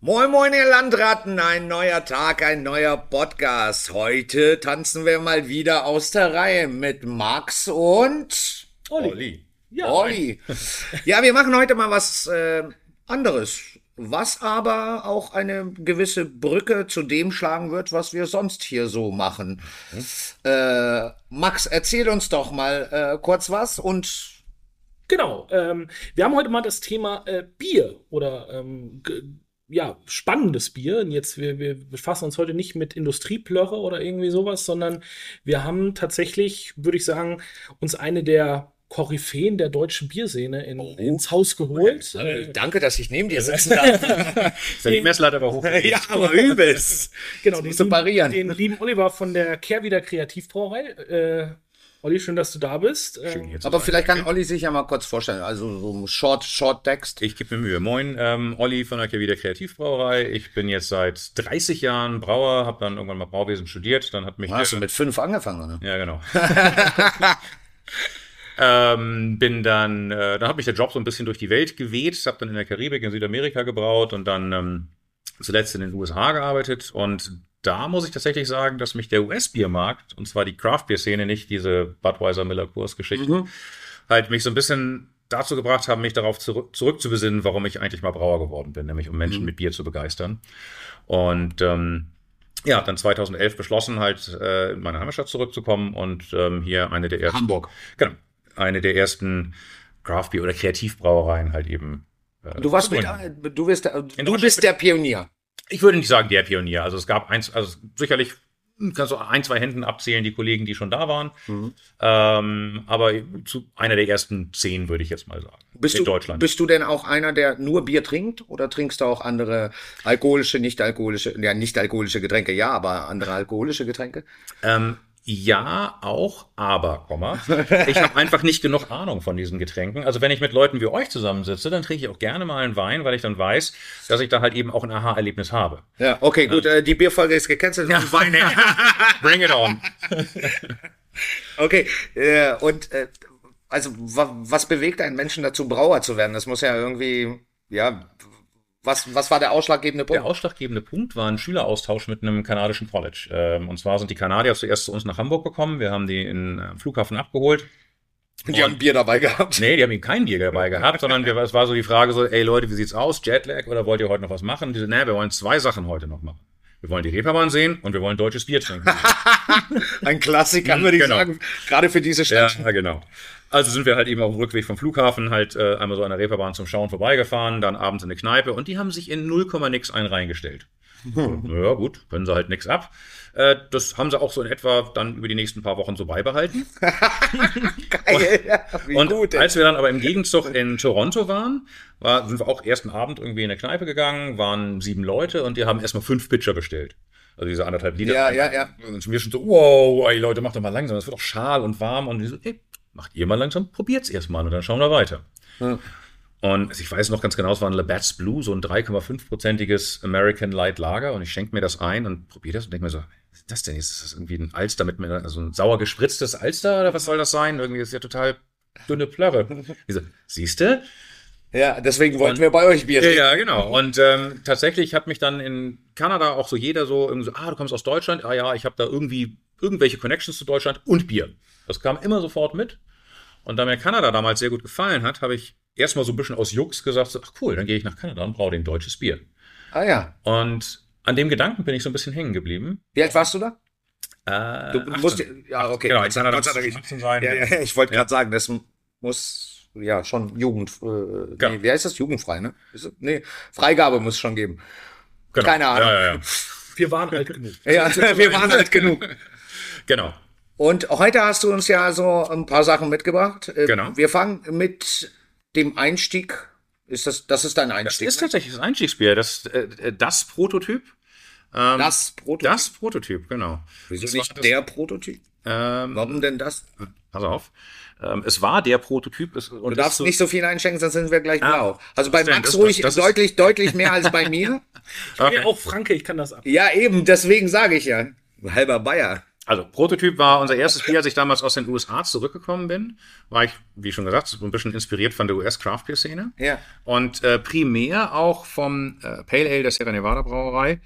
Moin Moin ihr Landratten, ein neuer Tag, ein neuer Podcast. Heute tanzen wir mal wieder aus der Reihe mit Max und Olli. Olli. ja, Olli. Ja, wir machen heute mal was äh, anderes, was aber auch eine gewisse Brücke zu dem schlagen wird, was wir sonst hier so machen. Äh, Max, erzähl uns doch mal äh, kurz was und Genau. Ähm, wir haben heute mal das Thema äh, Bier oder ähm, ja, spannendes Bier. Und jetzt, wir, wir befassen uns heute nicht mit Industrieplörre oder irgendwie sowas, sondern wir haben tatsächlich, würde ich sagen, uns eine der Koryphäen der deutschen Bierszene in, ins Haus geholt. äh, danke, dass ich neben dir sitzen darf. Seine Messlatte aber hoch. ja, aber übelst. Genau, musst du parieren. den lieben Oliver von der Kehrwieder Kreativbrauerei. Äh, Olli, schön, dass du da bist. Schön Ähm, hier zu Aber sein. vielleicht kann Olli sich ja mal kurz vorstellen. Also so ein Short, Short Text. Ich gebe mir Mühe. Moin, ähm, Olli von der Kehrwieder Kreativbrauerei. Ich bin jetzt seit 30 Jahren Brauer, habe dann irgendwann mal Brauwesen studiert. Dann hat mich Hast du mit fünf angefangen, ne? Ja, genau. ähm, bin dann, äh, dann hat mich der Job so ein bisschen durch die Welt geweht, habe dann in der Karibik, in Südamerika gebraut und dann ähm, zuletzt in den USA gearbeitet. Und da muss ich tatsächlich sagen, dass mich der US-Biermarkt, und zwar die Craft-Bier-Szene, nicht diese Budweiser Miller Kurs-Geschichten, halt mich so ein bisschen dazu gebracht haben, mich darauf zurück, zurückzubesinnen, warum ich eigentlich mal Brauer geworden bin, nämlich um Menschen mit Bier zu begeistern. Und ähm, ja, dann 2011 beschlossen, halt äh, in meine Heimatstadt zurückzukommen und ähm, hier eine der ersten, Hamburg. genau, eine der ersten Craft Beer oder Kreativbrauereien halt eben. äh, Du warst mit, gründen. du bist, der, du bist der Pionier. Ich würde nicht sagen der Pionier. Also es gab eins, also sicherlich kannst du ein, zwei Händen abzählen, die Kollegen, die schon da waren. Mhm. Ähm, aber zu einer der ersten zehn würde ich jetzt mal sagen. Bist in du, Deutschland. bist du denn auch einer, der nur Bier trinkt oder trinkst du auch andere alkoholische, nicht alkoholische, ja, nicht alkoholische Getränke, ja, aber andere alkoholische Getränke? Ähm, ja, auch, aber, Komma. Ich habe einfach nicht genug Ahnung von diesen Getränken. Also wenn ich mit Leuten wie euch zusammensitze, dann trinke ich auch gerne mal einen Wein, weil ich dann weiß, dass ich da halt eben auch ein Aha-Erlebnis habe. Ja, okay, gut, äh, die Bierfolge ist gecancelt. Ja. Weine. Bring it on. Okay, äh, und äh, also wa was bewegt einen Menschen dazu, Brauer zu werden? Das muss ja irgendwie, ja, was, was war der ausschlaggebende Der Punkt? ausschlaggebende Punkt war ein Schüleraustausch mit einem kanadischen College. Ähm, und zwar sind die Kanadier zuerst zu uns nach Hamburg gekommen. Wir haben die in, äh, am Flughafen abgeholt. Die haben Bier dabei gehabt. Nee, die haben eben kein Bier dabei gehabt, sondern wir, es war so die Frage so, ey Leute, wie sieht's aus? Jetlag oder wollt ihr heute noch was machen? Die so, nee, wir wollen zwei Sachen heute noch machen. Wir wollen die Reeperbahn sehen und wir wollen deutsches Bier trinken. Ein Klassiker, würde ich Genau. sagen, gerade für diese Stadt. ja, genau. Also sind wir halt eben auf dem Rückweg vom Flughafen halt äh, einmal so an der Reeperbahn zum Schauen vorbeigefahren, dann abends in eine Kneipe und die haben sich in 0, nix einen reingestellt. So, Ja gut, können sie halt nix ab. Äh, das haben sie auch so in etwa dann über die nächsten paar Wochen so beibehalten. Geil. Ja, wie Und gut. als wir dann aber im Gegenzug in Toronto waren, war, sind wir auch ersten Abend irgendwie in eine Kneipe gegangen, waren sieben Leute und die haben erstmal fünf Pitcher bestellt. Also diese anderthalb Liter. Ja, ja, ja. Und wir schon so, wow, ey Leute, macht doch mal langsam, das wird doch schal und warm. Und die so, ey, macht ihr mal langsam, probiert's erst mal und dann schauen wir weiter. Ja. Und ich weiß noch ganz genau, es war ein Labatt's Blue, so ein 3,5-prozentiges American Light Lager. Und ich schenke mir das ein und probiere das und denke mir so, was ist das denn jetzt? Ist das irgendwie ein Alster mit mir, also ein sauer gespritztes Alster oder was soll das sein? Irgendwie ist ja total dünne Plörre. Ich so, siehste? Ja, deswegen wollten wir bei euch Bier Ja, ja, genau. Und ähm, tatsächlich hat mich dann in Kanada auch so jeder so irgendwie so, ah, du kommst aus Deutschland, ah ja, ich habe da irgendwie irgendwelche Connections zu Deutschland und Bier. Das kam immer sofort mit. Und da mir Kanada damals sehr gut gefallen hat, habe ich erstmal so ein bisschen aus Jux gesagt, so, ach cool, dann gehe ich nach Kanada und braue den deutsches Bier. Ah ja. Und an dem Gedanken bin ich so ein bisschen hängen geblieben. Wie alt warst du da? Äh, Du 18. musst, ja, okay. Genau, sei muss Dank. 18 sein. Ja, ja, ich wollte gerade sagen, das muss ja schon Jugend, äh, Ja. nee, wie heißt das? Jugendfrei, ne? Ist? Nee, Freigabe muss es schon geben. Genau. Keine Ahnung. Ja, ja, ja. wir waren alt genug. Ja, wir waren alt genug. Genau. Und heute hast du uns ja so ein paar Sachen mitgebracht. Äh, Genau. Wir fangen mit dem Einstieg. Ist das, das ist dein Das Einstieg? ist tatsächlich das Einstiegsbier, das, äh, das Prototyp. Ähm, das Prototyp. Das Prototyp, genau. Wieso Das nicht das- der Prototyp? Ähm, Warum denn das? pass auf. Ähm, es war der Prototyp. Es, und Du darfst ist so, nicht so viel einschenken, sonst sind wir gleich Ah, blau. Also bei? Max Das- ruhig das- das ist- deutlich, deutlich mehr als bei mir. Ich bin ja auch Franke, ich kann das ab. Ja, eben, deswegen sage ich ja. Halber Bayer. Also, Prototyp war unser erstes Bier, als ich damals aus den USA zurückgekommen bin. War ich, wie schon gesagt, so ein bisschen inspiriert von der US-Craft-Beer-Szene. Ja. Und äh, primär auch vom äh, Pale Ale der Sierra Nevada Brauerei.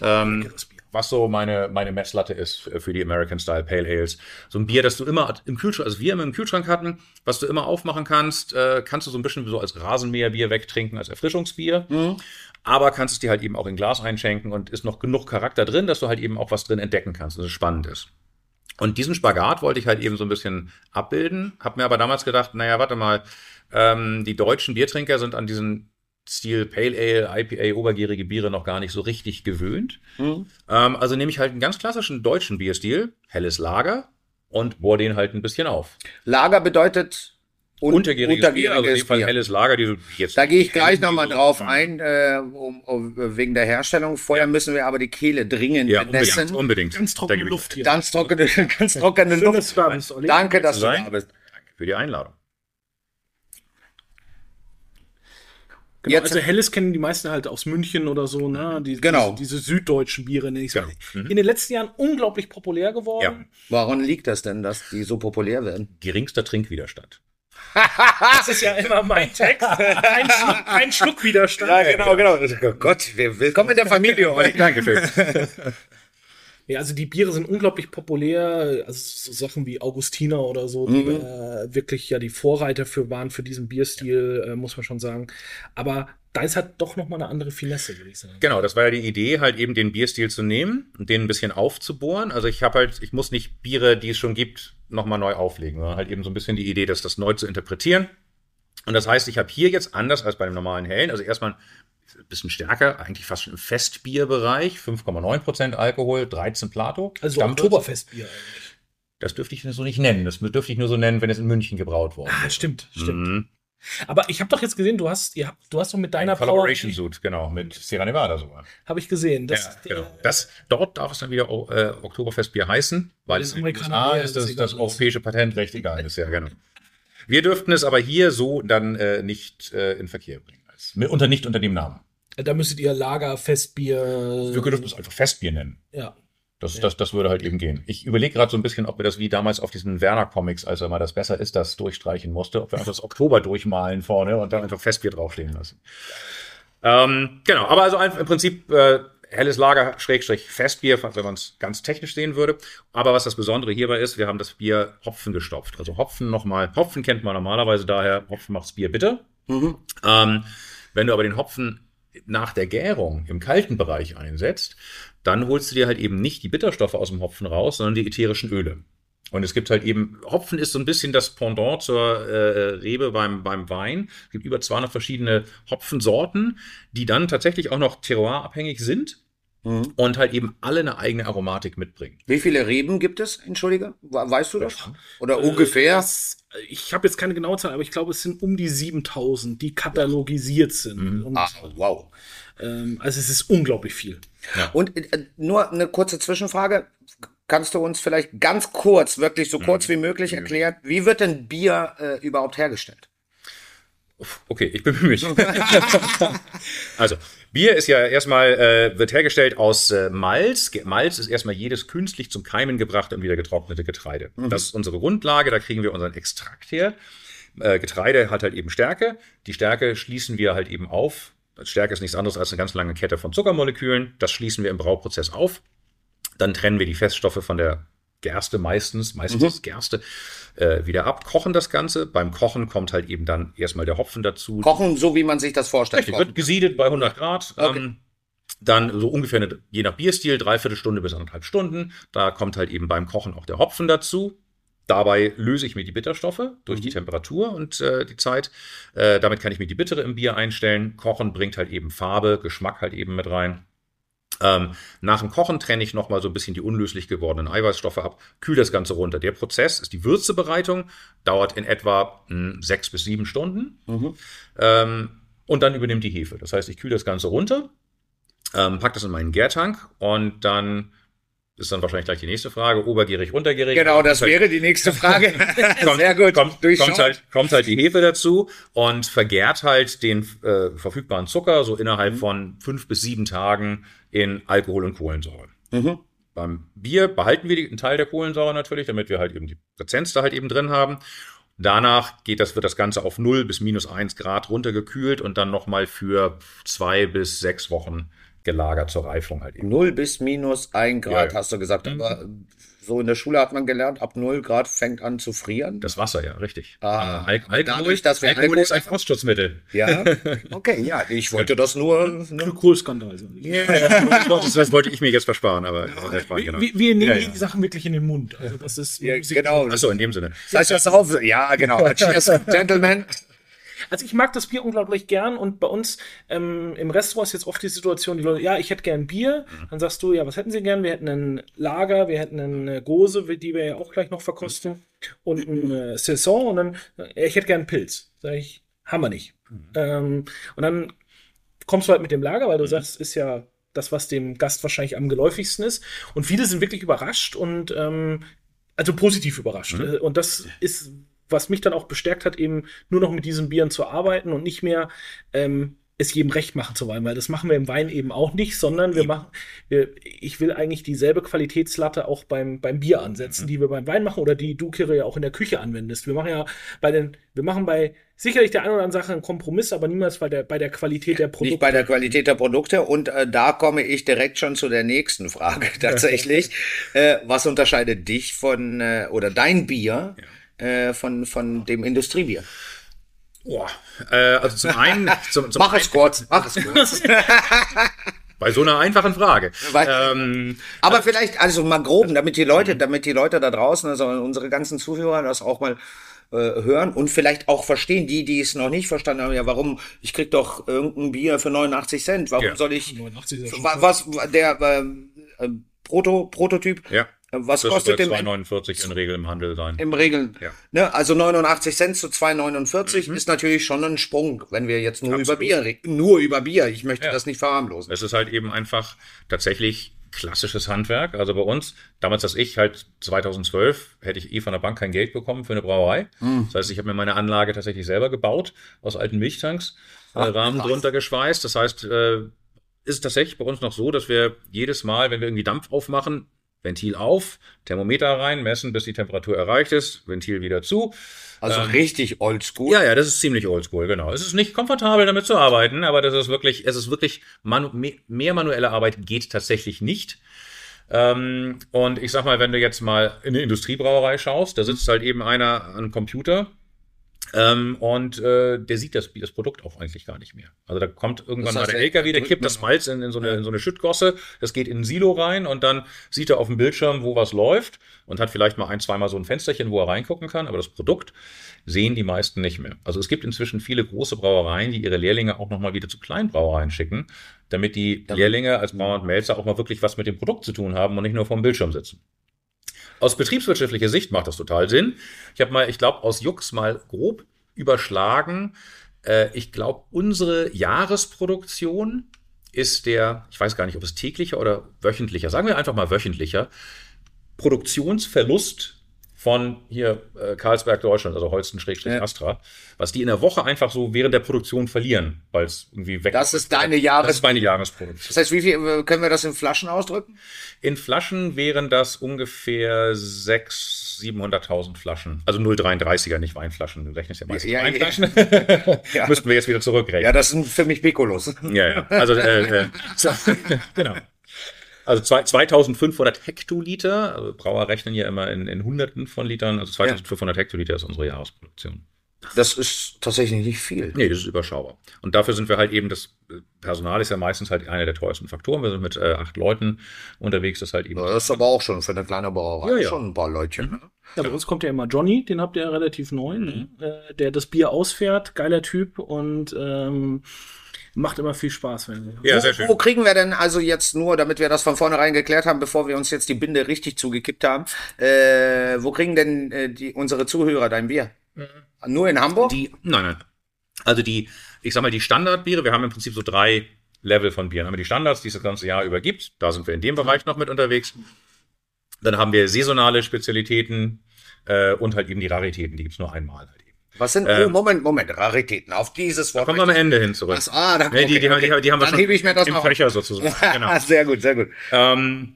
Ähm, was so meine, meine Messlatte ist für die American Style Pale Ales. So ein Bier, das du immer im Kühlschrank, also wir immer im Kühlschrank hatten, was du immer aufmachen kannst, äh, kannst du so ein bisschen so als Rasenmäherbier wegtrinken, als Erfrischungsbier. Aber kannst es dir halt eben auch in Glas einschenken und ist noch genug Charakter drin, dass du halt eben auch was drin entdecken kannst, dass es spannend ist. Und diesen Spagat wollte ich halt eben so ein bisschen abbilden, hab mir aber damals gedacht, naja, warte mal, ähm, die deutschen Biertrinker sind an diesen Stil Pale Ale, IPA, obergärige Biere noch gar nicht so richtig gewöhnt. Ähm, also nehme ich halt einen ganz klassischen deutschen Bierstil, helles Lager und bohr den halt ein bisschen auf. Lager bedeutet un Untergäriges Bier, also in dem Fall Bier. helles Lager, die du jetzt. Da gehe ich gleich nochmal drauf ein, äh, um, um, wegen der Herstellung. Vorher müssen wir aber die Kehle dringend Ja, unbedingt. benessen. unbedingt. Ganz trockene Luft hier. Ganz trockene, ganz trockene Luft. dass da bist. Danke, dass du da bist. Danke für die Einladung. Genau, Jetzt- also Helles kennen die meisten halt aus München oder so, ne? Die, Genau. Diese, diese süddeutschen Biere, nenne ich Genau. Mhm. In den letzten Jahren unglaublich populär geworden. Ja. Woran liegt das denn, dass die so populär werden? Geringster Trinkwiderstand. Das ist ja immer mein Text. Ein, Schluck, ein Schluckwiderstand. genau. Oh Gott, wir- willkommen in der Familie heute. Dankeschön. Ja, also die Biere sind unglaublich populär. Also so Sachen wie Augustiner oder so, die Mhm. äh, wirklich ja die Vorreiter für waren für diesen Bierstil, äh, muss man schon sagen. Aber deins hat doch noch mal eine andere Finesse, würde ich sagen. Genau, das war ja die Idee, halt eben den Bierstil zu nehmen und den ein bisschen aufzubohren. Also ich habe halt, ich muss nicht Biere, die es schon gibt, nochmal neu auflegen, sondern halt eben so ein bisschen die Idee, das, das neu zu interpretieren. Und das heißt, ich habe hier jetzt anders als bei dem normalen Hellen, also erstmal bisschen stärker, eigentlich fast schon im Festbierbereich, 5,9% Alkohol, 13 Plato. Also. Oktoberfestbier eigentlich. Das dürfte ich so nicht nennen. Das dürfte ich nur so nennen, wenn es in München gebraut worden Ah, ist. stimmt, stimmt. Mhm. Aber ich habe doch jetzt gesehen, du hast, ihr habt, du hast doch mit deiner Collaboration Suit, genau, mit Sierra Nevada sogar. habe ich gesehen. Das, ja, genau. Das, dort darf es dann wieder äh, Oktoberfestbier heißen, weil es in den USA ist das, das europäische Patentrecht egal ist, ja, genau. Wir dürften es aber hier so dann äh, nicht äh, in Verkehr bringen. Unter, nicht unter dem Namen. da müsstet ihr Lagerfestbier. Wir dürfen es einfach Festbier nennen. Ja. Das, das, das würde halt eben gehen. Ich überlege gerade so ein bisschen, ob wir das wie damals auf diesen Werner-Comics, als er mal das besser ist, das durchstreichen musste, ob wir einfach das Oktober durchmalen vorne und dann einfach Festbier draufstehen lassen. Ähm, genau, aber also einfach im Prinzip äh, helles Lager, Schrägstrich Festbier, wenn man es ganz technisch sehen würde. Aber was das Besondere hierbei ist, wir haben das Bier Hopfen gestopft. Also Hopfen nochmal, Hopfen kennt man normalerweise daher, Hopfen macht's Bier bitter. Mhm. Ähm, wenn du aber den Hopfen nach der Gärung im kalten Bereich einsetzt, dann holst du dir halt eben nicht die Bitterstoffe aus dem Hopfen raus, sondern die ätherischen Öle. Und es gibt halt eben, Hopfen ist so ein bisschen das Pendant zur äh, Rebe beim, beim Wein. Es gibt über 200 verschiedene Hopfensorten, die dann tatsächlich auch noch terroirabhängig sind Mhm. und halt eben alle eine eigene Aromatik mitbringen. Wie viele Reben gibt es? Entschuldige, We- weißt du das? Oder ungefähr? Das, ich habe jetzt keine genaue Zahl, aber ich glaube, es sind um die 7000, die katalogisiert sind. Mhm. Und, Ah, wow. ähm, also es ist unglaublich viel. Und äh, nur eine kurze Zwischenfrage. Kannst du uns vielleicht ganz kurz, wirklich so kurz wie möglich erklären, wie wird denn Bier äh, überhaupt hergestellt? Okay, ich bemühe mich. also, Bier ist ja erstmal, äh, wird hergestellt aus äh, Malz. Malz ist erstmal jedes künstlich zum Keimen gebrachte und wieder getrocknete Getreide. Das ist unsere Grundlage, da kriegen wir unseren Extrakt her. Äh, Getreide hat halt eben Stärke. Die Stärke schließen wir halt eben auf. Stärke ist nichts anderes als eine ganz lange Kette von Zuckermolekülen. Das schließen wir im Brauprozess auf. Dann trennen wir die Feststoffe von der Gerste meistens, meistens ist es Gerste, äh, wieder ab, kochen das Ganze. Beim Kochen kommt halt eben dann erstmal der Hopfen dazu. Kochen, so wie man sich das vorstellt. Richtig, wird gesiedet bei 100 Grad. Okay. Ähm, dann so ungefähr, eine, je nach Bierstil, dreiviertel Stunde bis anderthalb Stunden. Da kommt halt eben beim Kochen auch der Hopfen dazu. Dabei löse ich mir die Bitterstoffe durch die Temperatur und äh, die Zeit. Äh, damit kann ich mir die Bittere im Bier einstellen. Kochen bringt halt eben Farbe, Geschmack halt eben mit rein. Ähm, nach dem Kochen trenne ich nochmal so ein bisschen die unlöslich gewordenen Eiweißstoffe ab, kühle das Ganze runter. Der Prozess ist die Würzebereitung, dauert in etwa mh, sechs bis sieben Stunden. Mhm. Ähm, und dann übernimmt die Hefe. Das heißt, ich kühle das Ganze runter, ähm, pack das in meinen Gärtank und dann ist dann wahrscheinlich gleich die nächste Frage, obergierig, untergierig. Genau, das wäre die nächste Frage. kommt, Sehr gut. Kommt, kommt, halt, kommt halt die Hefe dazu und vergärt halt den äh, verfügbaren Zucker so innerhalb von fünf bis sieben Tagen in Alkohol und Kohlensäure. Mhm. Beim Bier behalten wir einen Teil der Kohlensäure natürlich, damit wir halt eben die Präsenz da halt eben drin haben. Danach geht das, wird das Ganze auf 0 bis minus 1 Grad runtergekühlt und dann nochmal für zwei bis sechs Wochen gelagert zur Reifung halt eben. 0 bis minus 1 Grad, Ja, ja. hast du gesagt. Aber so in der Schule hat man gelernt, ab 0 Grad fängt an zu frieren. Das Wasser, ja, richtig. Ah, Äh, Al Alkohol, dadurch, dass wir Alkohol Alkohol ist ein Frostschutzmittel. ja, okay, ja, ich wollte das nur. Ne? Glykol-Skandal. So. das, das wollte ich mir jetzt versparen, aber war, Wir, genau. wir, wir nehmen Ja, ja. die Sachen wirklich in den Mund. Also das ist Ja, genau. Achso, in dem Sinne. Das heißt das auf. Ja, genau. Cheers, Gentlemen. Also ich mag das Bier unglaublich gern und bei uns ähm, im Restaurant ist jetzt oft die Situation, die Leute, ja, ich hätte gern Bier. Dann sagst du, ja, was hätten sie gern? Wir hätten einen Lager, wir hätten eine Gose, die wir ja auch gleich noch verkosten und eine Saison und dann, ja, ich hätte gern einen Pilz. Sag ich, haben wir nicht. Ähm, und dann kommst du halt mit dem Lager, weil du sagst, ist ja das, was dem Gast wahrscheinlich am geläufigsten ist. Und viele sind wirklich überrascht und ähm, also positiv überrascht. Äh, Und das ist, was mich dann auch bestärkt hat, eben nur noch mit diesen Bieren zu arbeiten und nicht mehr ähm, es jedem recht machen zu wollen, weil das machen wir im Wein eben auch nicht, sondern wir machen, wir, ich will eigentlich dieselbe Qualitätslatte auch beim, beim Bier ansetzen, die wir beim Wein machen oder die du, Kire, ja auch in der Küche anwendest. Wir machen ja bei den, wir machen bei sicherlich der einen oder anderen Sache einen Kompromiss, aber niemals bei der, bei der Qualität der Produkte. Nicht bei der Qualität der Produkte. Und äh, da komme ich direkt schon zu der nächsten Frage tatsächlich. äh, was unterscheidet dich von, äh, oder dein Bier äh, von, von dem Industriebier? Boah. Äh, also zum einen, zum, zum Mach einen, es kurz, mach es kurz. bei so einer einfachen Frage. Weil- Ähm, Aber vielleicht, also mal grob, damit die Leute, damit die Leute da draußen, also unsere ganzen Zuhörer das auch mal äh, hören und vielleicht auch verstehen, die, die es noch nicht verstanden haben, ja, warum, ich krieg doch irgendein Bier für 89 Cent, warum Ja. soll ich, 89 ist ja schon wa- was, der äh, äh, Proto, Prototyp, ja. Was Das kostet wird im, 2,49 in Regel im Handel sein. im Regeln, Ja. ne, also 89 Cent zu 2,49 ist natürlich schon ein Sprung, wenn wir jetzt nur über Absolut. Bier reden, nur über Bier, ich möchte Ja. das nicht verharmlosen. Es ist halt eben einfach tatsächlich klassisches Handwerk. Also bei uns, damals, dass ich halt 2012, hätte ich eh von der Bank kein Geld bekommen für eine Brauerei. Das heißt, ich habe mir meine Anlage tatsächlich selber gebaut, aus alten Milchtanks, äh, Rahmen krass. drunter geschweißt. Das heißt, äh, ist es tatsächlich bei uns noch so, dass wir jedes Mal, wenn wir irgendwie Dampf aufmachen, Ventil auf, Thermometer rein, messen, bis die Temperatur erreicht ist, Ventil wieder zu. Also richtig oldschool. Ja, ja, das ist ziemlich oldschool, genau. Es ist nicht komfortabel, damit zu arbeiten, aber das ist wirklich, es ist wirklich, manu me- mehr manuelle Arbeit geht tatsächlich nicht. Ähm, und ich sag mal, wenn du jetzt mal in eine Industriebrauerei schaust, da sitzt halt eben einer an einem Computer ähm, und äh, der sieht das, das Produkt auch eigentlich gar nicht mehr. Also da kommt irgendwann Das heißt, mal der er LKW, der kippt das Malz in, in, so eine, in so eine Schüttgosse, das geht in ein Silo rein und dann sieht er auf dem Bildschirm, wo was läuft und hat vielleicht mal ein, zweimal so ein Fensterchen, wo er reingucken kann, aber das Produkt sehen die meisten nicht mehr. Also es gibt inzwischen viele große Brauereien, die ihre Lehrlinge auch nochmal wieder zu Kleinbrauereien schicken, damit die Lehrlinge als Brauer und Melzer auch mal wirklich was mit dem Produkt zu tun haben und nicht nur vorm Bildschirm sitzen. Aus betriebswirtschaftlicher Sicht macht das total Sinn. Ich habe mal, ich glaube, aus Jux mal grob überschlagen. Äh, ich glaube, unsere Jahresproduktion ist der, ich weiß gar nicht, ob es täglicher oder wöchentlicher, sagen wir einfach mal wöchentlicher, Produktionsverlust von hier äh, Karlsberg Deutschland, also Holsten-Astra, was die in der Woche einfach so während der Produktion verlieren, weil es irgendwie weg Das ist deine Das Jahres... ist meine Jahresproduktion. Das heißt, wie viel äh, können wir das in Flaschen ausdrücken? In Flaschen wären das ungefähr 600.000, 700.000 Flaschen. Also 0,33er, nicht Weinflaschen. Du rechnest ja meistens Ja, ja. Weinflaschen. Ja. Müssten wir jetzt wieder zurückrechnen. Ja, das sind für mich Piccolos. Ja, ja. Also, äh, äh, so, genau. Also zwei- 2500 Hektoliter. Also Brauer rechnen ja immer in, in Hunderten von Litern. Also 2500 Hektoliter ist unsere Jahresproduktion. Das ist tatsächlich nicht viel. Nee, das ist überschaubar. Und dafür sind wir halt eben, das äh, Personal ist ja meistens halt einer der teuersten Faktoren. Wir sind mit äh, acht Leuten unterwegs, das ist halt eben. Das ist aber auch schon für eine kleine Brauerei Ja, ja. schon ein paar Leutchen. ne? Ja, bei uns kommt ja immer Johnny, den habt ihr ja relativ neu, ne? äh, der das Bier ausfährt, geiler Typ und ähm, macht immer viel Spaß. Wenn Ja, sehr schön. Wo kriegen wir denn also jetzt nur, damit wir das von vornherein geklärt haben, bevor wir uns jetzt die Binde richtig zugekippt haben, äh, wo kriegen denn äh, die, unsere Zuhörer dein Bier? Nur in Hamburg? Die, nein, nein. Also die, ich sag mal, die Standardbiere, wir haben im Prinzip so drei Level von Bieren. Haben wir die Standards, die es das ganze Jahr über gibt. Da sind wir in dem Bereich noch mit unterwegs. Dann haben wir saisonale Spezialitäten äh, und halt eben die Raritäten, die gibt's nur einmal halt eben. Was sind, Ähm, oh, Moment, Moment, Raritäten. Auf dieses Wort. Da kommen wir am Ende hin zurück. Was? Ah, da, Nee, die, die, okay, die, die haben wir Dann schon hebe ich mir das im noch Köcher sozusagen. genau. sehr gut, sehr gut. Ähm,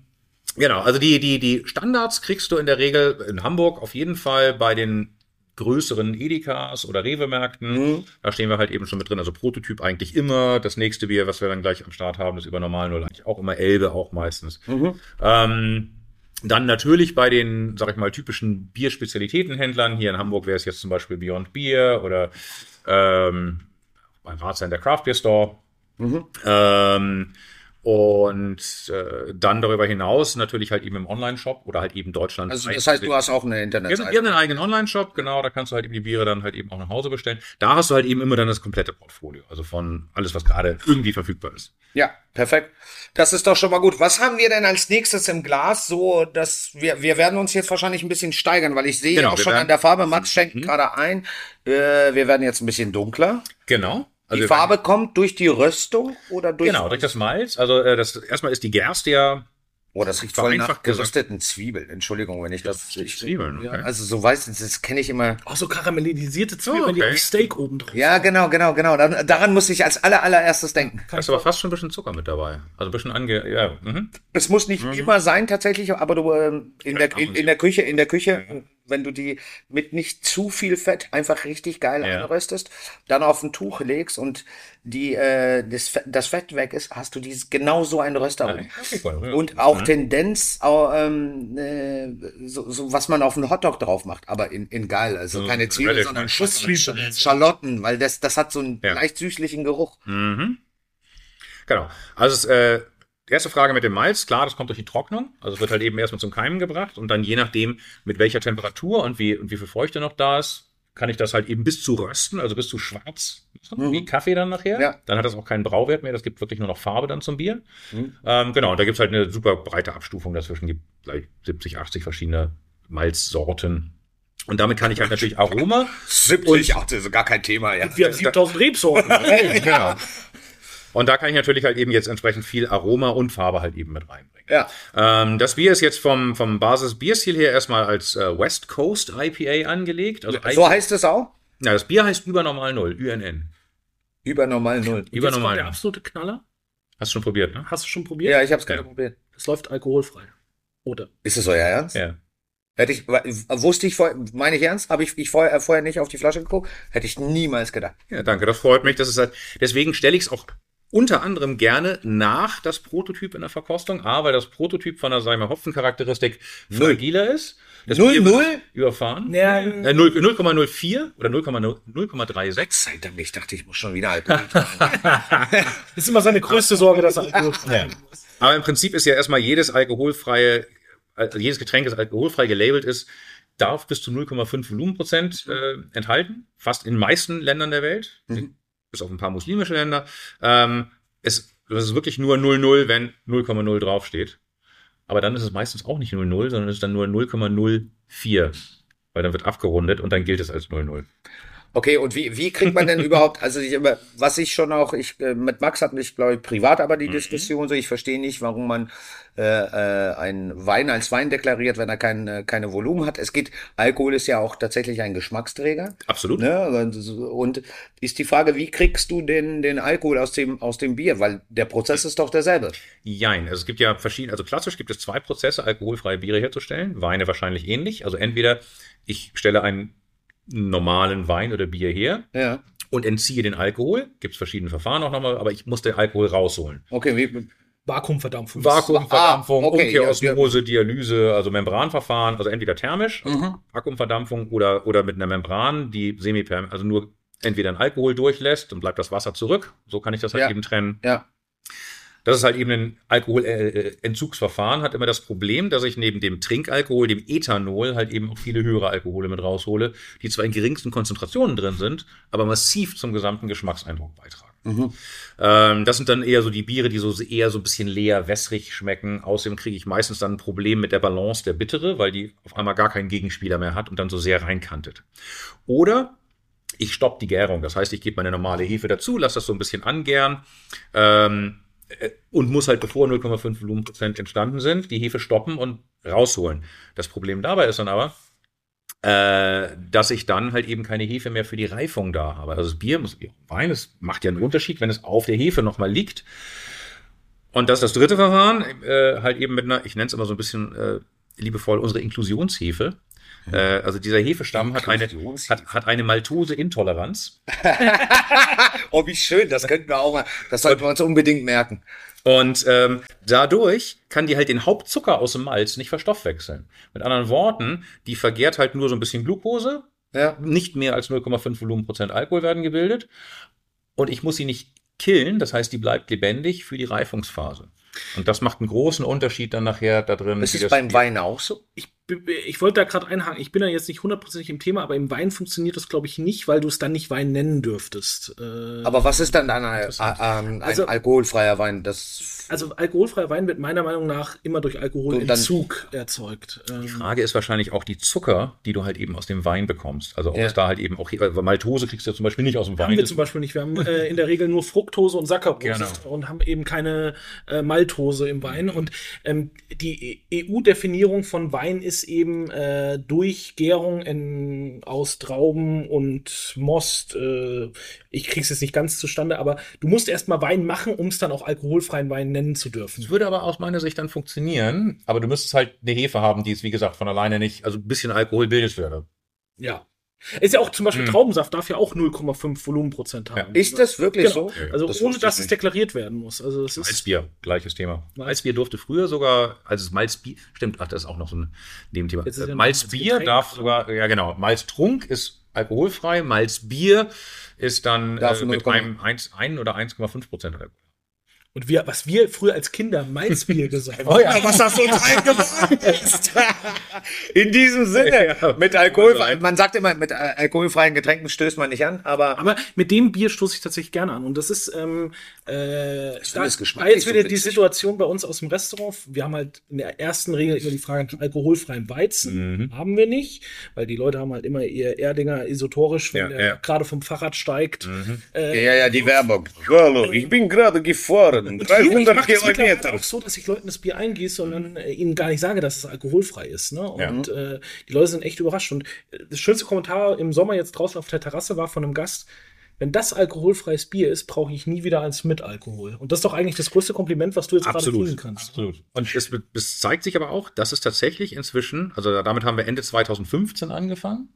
Genau, also die, die, die Standards kriegst du in der Regel in Hamburg auf jeden Fall bei den größeren Edekas oder Rewe-Märkten. Mhm. Da stehen wir halt eben schon mit drin. Also Prototyp eigentlich immer. Das nächste Bier, was wir dann gleich am Start haben, ist über normal Null eigentlich auch immer Elbe, auch meistens. Mhm. Ähm, dann natürlich bei den, sag ich mal, typischen Bierspezialitätenhändlern. Hier in Hamburg wäre es jetzt zum Beispiel Beyond Beer oder ähm, bei Ratsheim der Craft Beer Store. Mhm. Ähm, und äh, dann darüber hinaus natürlich halt eben im Online-Shop oder halt eben Deutschland. Also das heißt, du hast auch eine Internetseite. wir haben einen eigenen Online-Shop, genau, da kannst du halt eben die Biere dann halt eben auch nach Hause bestellen. Da hast du halt eben immer dann das komplette Portfolio, also von alles, was gerade irgendwie verfügbar ist. Ja, perfekt. Das ist doch schon mal gut. Was haben wir denn als nächstes im Glas? So, dass wir, wir werden uns jetzt wahrscheinlich ein bisschen steigern, weil ich sehe Genau, auch schon werden- an der Farbe, Max schenkt Mhm. gerade ein. Äh, wir werden jetzt ein bisschen dunkler. Genau. Die Also wir- Farbe kommt durch die Röstung oder durch. Genau, durch das Malz. Also äh, das erstmal ist die Gerste ja Oh, das riecht voll nach gerösteten Zwiebeln. Entschuldigung, wenn ich das. Ich, Zwiebeln, ja, okay. also so weiß, das kenne ich immer. Auch so karamellisierte Zwiebeln, die okay. auf Steak oben drauf. Ja, genau, genau, genau. Daran, daran muss ich als aller, allererstes denken. Da ist aber fast schon ein bisschen Zucker mit dabei. Also ein bisschen ange... Ja, mhm. Es muss nicht immer sein tatsächlich, aber du ähm, in der in, in der Küche, in der Küche, wenn du die mit nicht zu viel Fett einfach richtig geil Ja. anröstest, dann auf ein Tuch legst und die äh, das, Fett, das Fett weg ist, hast du dieses genau so ein Röstaromen. Okay, cool. Ja. Und auch Tendenz, au- ähm, äh, so, so was man auf einen Hotdog drauf macht, aber in, in geil, also So keine Zwiebeln, Relish, sondern? Schusszwiebeln, Schalotten, weil das das hat so einen Ja. leicht süßlichen Geruch. Mhm. Genau. Also es, äh, die erste Frage mit dem Malz, klar, das kommt durch die Trocknung. Also es wird halt eben erstmal zum Keimen gebracht und dann je nachdem, mit welcher Temperatur und wie, und wie viel Feuchte noch da ist, kann ich das halt eben bis zu rösten, also bis zu schwarz, machen, Mhm. wie Kaffee dann nachher. Ja. Dann hat das auch keinen Brauwert mehr, das gibt wirklich nur noch Farbe dann zum Bier. Mhm. Ähm, genau, und da gibt's halt eine super breite Abstufung dazwischen, gibt gleich 70, 80 verschiedene Malzsorten. Und damit kann ich halt natürlich Aroma 70, ach, das ist gar kein Thema, ja. Wir haben 7000 Rebsorten. genau. Und da kann ich natürlich halt eben jetzt entsprechend viel Aroma und Farbe halt eben mit reinbringen. Ja. Ähm, das Bier ist jetzt vom, vom Basis-Bierstil her erstmal als äh, West Coast IPA angelegt. Also So heißt es auch? ja, das Bier heißt über normal Null, UNN. Über normal null. Über Jetzt kommt normal der Null. absolute Knaller. Hast du schon probiert, ne? Hast du schon probiert? Ja, ich habe es gerade Ja. probiert. Es läuft alkoholfrei. Oder? Ist es euer Ernst? Ja. Hätte ich, wusste ich vorher, meine ich ernst, habe ich, ich vorher, vorher nicht auf die Flasche geguckt, hätte ich niemals gedacht. Ja, danke, das freut mich. Das ist halt, deswegen stelle ich es auch unter anderem gerne nach das Prototyp in der Verkostung. A, weil das Prototyp von der wir, Hopfencharakteristik Null. fragiler ist. Das Null, Bier wird null? Überfahren. Ja, Äh, 0 0,04 oder 0,0 0,36. Sei Dank, ich dachte, ich muss schon wieder Alkohol ist immer seine größte Sorge, dass er alkoholfrei ist. Aber im Prinzip ist ja erstmal jedes alkoholfreie, also jedes Getränk, das alkoholfrei gelabelt ist, darf bis zu 0,5 Volumenprozent äh, enthalten. Fast in den meisten Ländern der Welt. Mhm. Bis auf ein paar muslimische Länder. Ähm, es, es ist wirklich nur 0,0, wenn 0,0 draufsteht. Aber dann ist es meistens auch nicht 0,0, sondern es ist dann nur 0,04. Weil dann wird abgerundet und dann gilt es als 0,0. Okay, und wie, wie kriegt man denn überhaupt, also ich, was ich schon auch, ich, äh, mit Max hatten ich, glaube ich, privat aber die Diskussion so, ich verstehe nicht, warum man äh, äh, einen Wein als Wein deklariert, wenn er kein, äh, keine Volumen hat. Es geht, Alkohol ist ja auch tatsächlich ein Geschmacksträger. Absolut. Ne? Und ist die Frage, wie kriegst du den, den Alkohol aus dem, aus dem Bier? Weil der Prozess ist doch derselbe. Jein. Also es gibt ja verschiedene, also klassisch gibt es zwei Prozesse, alkoholfreie Biere herzustellen. Weine wahrscheinlich ähnlich. Also entweder ich stelle einen normalen Wein oder Bier her Ja. und entziehe den Alkohol. Gibt es verschiedene Verfahren auch nochmal, aber ich muss den Alkohol rausholen. Okay, wie, Vakuumverdampfung. Vakuumverdampfung, Ah, okay, Umkehrosmose, Dialyse, also Membranverfahren, also entweder thermisch, also Mhm. Vakuumverdampfung oder, oder mit einer Membran, die semiperm, also nur entweder einen Alkohol durchlässt und bleibt das Wasser zurück. So kann ich das halt Ja. eben trennen. ja. Das ist halt eben ein Alkoholentzugsverfahren, hat immer das Problem, dass ich neben dem Trinkalkohol, dem Ethanol, halt eben auch viele höhere Alkohole mit raushole, die zwar in geringsten Konzentrationen drin sind, aber massiv zum gesamten Geschmackseindruck beitragen. Mhm. Ähm, das sind dann eher so die Biere, die so eher so ein bisschen leer, wässrig schmecken. Außerdem kriege ich meistens dann ein Problem mit der Balance der Bittere, weil die auf einmal gar keinen Gegenspieler mehr hat und dann so sehr reinkantet. Oder ich stoppe die Gärung. Das heißt, ich gebe meine normale Hefe dazu, lasse das so ein bisschen angären ähm, äh, und muss halt, bevor 0,5 Volumenprozent entstanden sind, die Hefe stoppen und rausholen. Das Problem dabei ist dann aber, äh, dass ich dann halt eben keine Hefe mehr für die Reifung da habe. Also das Bier, muss, Wein, es macht ja einen Unterschied, wenn es auf der Hefe nochmal liegt. Und das ist das dritte Verfahren, äh, halt eben mit einer, ich nenne es immer so ein bisschen äh, liebevoll, unsere Inklusionshefe. Äh, also dieser Hefestamm hat eine, hat, hat eine Maltose-Intoleranz. Oh, wie schön, das könnten wir auch mal, das sollten wir uns unbedingt merken. Und ähm, dadurch kann die halt den Hauptzucker aus dem Malz nicht verstoffwechseln. Mit anderen Worten, die vergärt halt nur so ein bisschen Glucose, Ja. nicht mehr als 0,5 Volumenprozent Alkohol werden gebildet. Und ich muss sie nicht killen, das heißt, die bleibt lebendig für die Reifungsphase. Und das macht einen großen Unterschied dann nachher da drin. Ist es beim Wein auch so? Ich, ich wollte da gerade einhaken. Ich bin da jetzt nicht hundertprozentig im Thema, aber im Wein funktioniert das, glaube ich, nicht, weil du es dann nicht Wein nennen dürftest. Äh, Aber was ist dann ein, ein, ein, Also- alkoholfreier Wein? Das also alkoholfreier Wein wird meiner Meinung nach immer durch Alkoholentzug erzeugt. Ähm, Die Frage ist wahrscheinlich auch die Zucker, die du halt eben aus dem Wein bekommst. Also ob Ja. es da halt eben auch, weil Maltose kriegst du ja zum Beispiel nicht aus dem Wein. haben wir zum Beispiel nicht. Wir haben äh, in der Regel nur Fructose und Saccharose Genau. und haben eben keine äh, Maltose im Wein. Und ähm, die EU-Definierung von Wein ist eben äh, durch Gärung in, aus Trauben und Most. Äh, ich krieg's jetzt nicht ganz zustande, aber du musst erstmal Wein machen, um es dann auch alkoholfreien Wein nennen zu dürfen. Das würde aber aus meiner Sicht dann funktionieren, aber du müsstest halt eine Hefe haben, die es, wie gesagt, von alleine nicht, also ein bisschen Alkohol bildet würde. Ja. Ist ja auch zum Beispiel Hm. Traubensaft darf ja auch 0,5 Volumenprozent haben. ist das wirklich Genau. so? Also Das ohne dass es deklariert werden muss. Also es ist Malzbier, gleiches Thema. Malz- Malzbier durfte früher sogar, also das Malzbier, stimmt, ach, das ist auch noch so ein Nebenthema. Ja Malzbier darf sogar, ja genau, Malztrunk ist alkoholfrei, Malzbier ist dann äh, mit 0,5. einem 1, 1 oder 1,5 Prozent Alkohol. Und wir, was wir früher als Kinder Malzbier gesagt haben. Oh ja. was das uns eingeworden ist. In diesem Sinne, Ja. mit Alkohol, man sagt immer, mit alkoholfreien Getränken stößt man nicht an, aber Aber mit dem Bier stoße ich tatsächlich gerne an. Und das ist, ähm, äh, finde da, das jetzt so wieder die witzig. Situation bei uns aus dem Restaurant. Wir haben halt in der ersten Regel immer die Frage nach alkoholfreiem Weizen. Mhm. Haben wir nicht, weil die Leute haben halt immer ihr Erdinger esoterisch, wenn Ja, der ja. Mhm. gerade vom Fahrrad steigt. Äh, ja, ja, die Werbung. Hallo, ich bin gerade gefahren, Und hier, ich 300 mache es mittlerweile Kilometer. auch so, dass ich Leuten das Bier eingieße und dann äh, ihnen gar nicht sage, dass es alkoholfrei ist. Ne? Ja. Und äh, die Leute sind echt überrascht. Und äh, das schönste Kommentar im Sommer jetzt draußen auf der Terrasse war von einem Gast, wenn das alkoholfreies Bier ist, brauche ich nie wieder eins mit Alkohol. Und das ist doch eigentlich das größte Kompliment, was du jetzt gerade kriegen kannst. Absolut. Und es, es zeigt sich aber auch, dass es tatsächlich inzwischen, also damit haben wir Ende 2015 angefangen.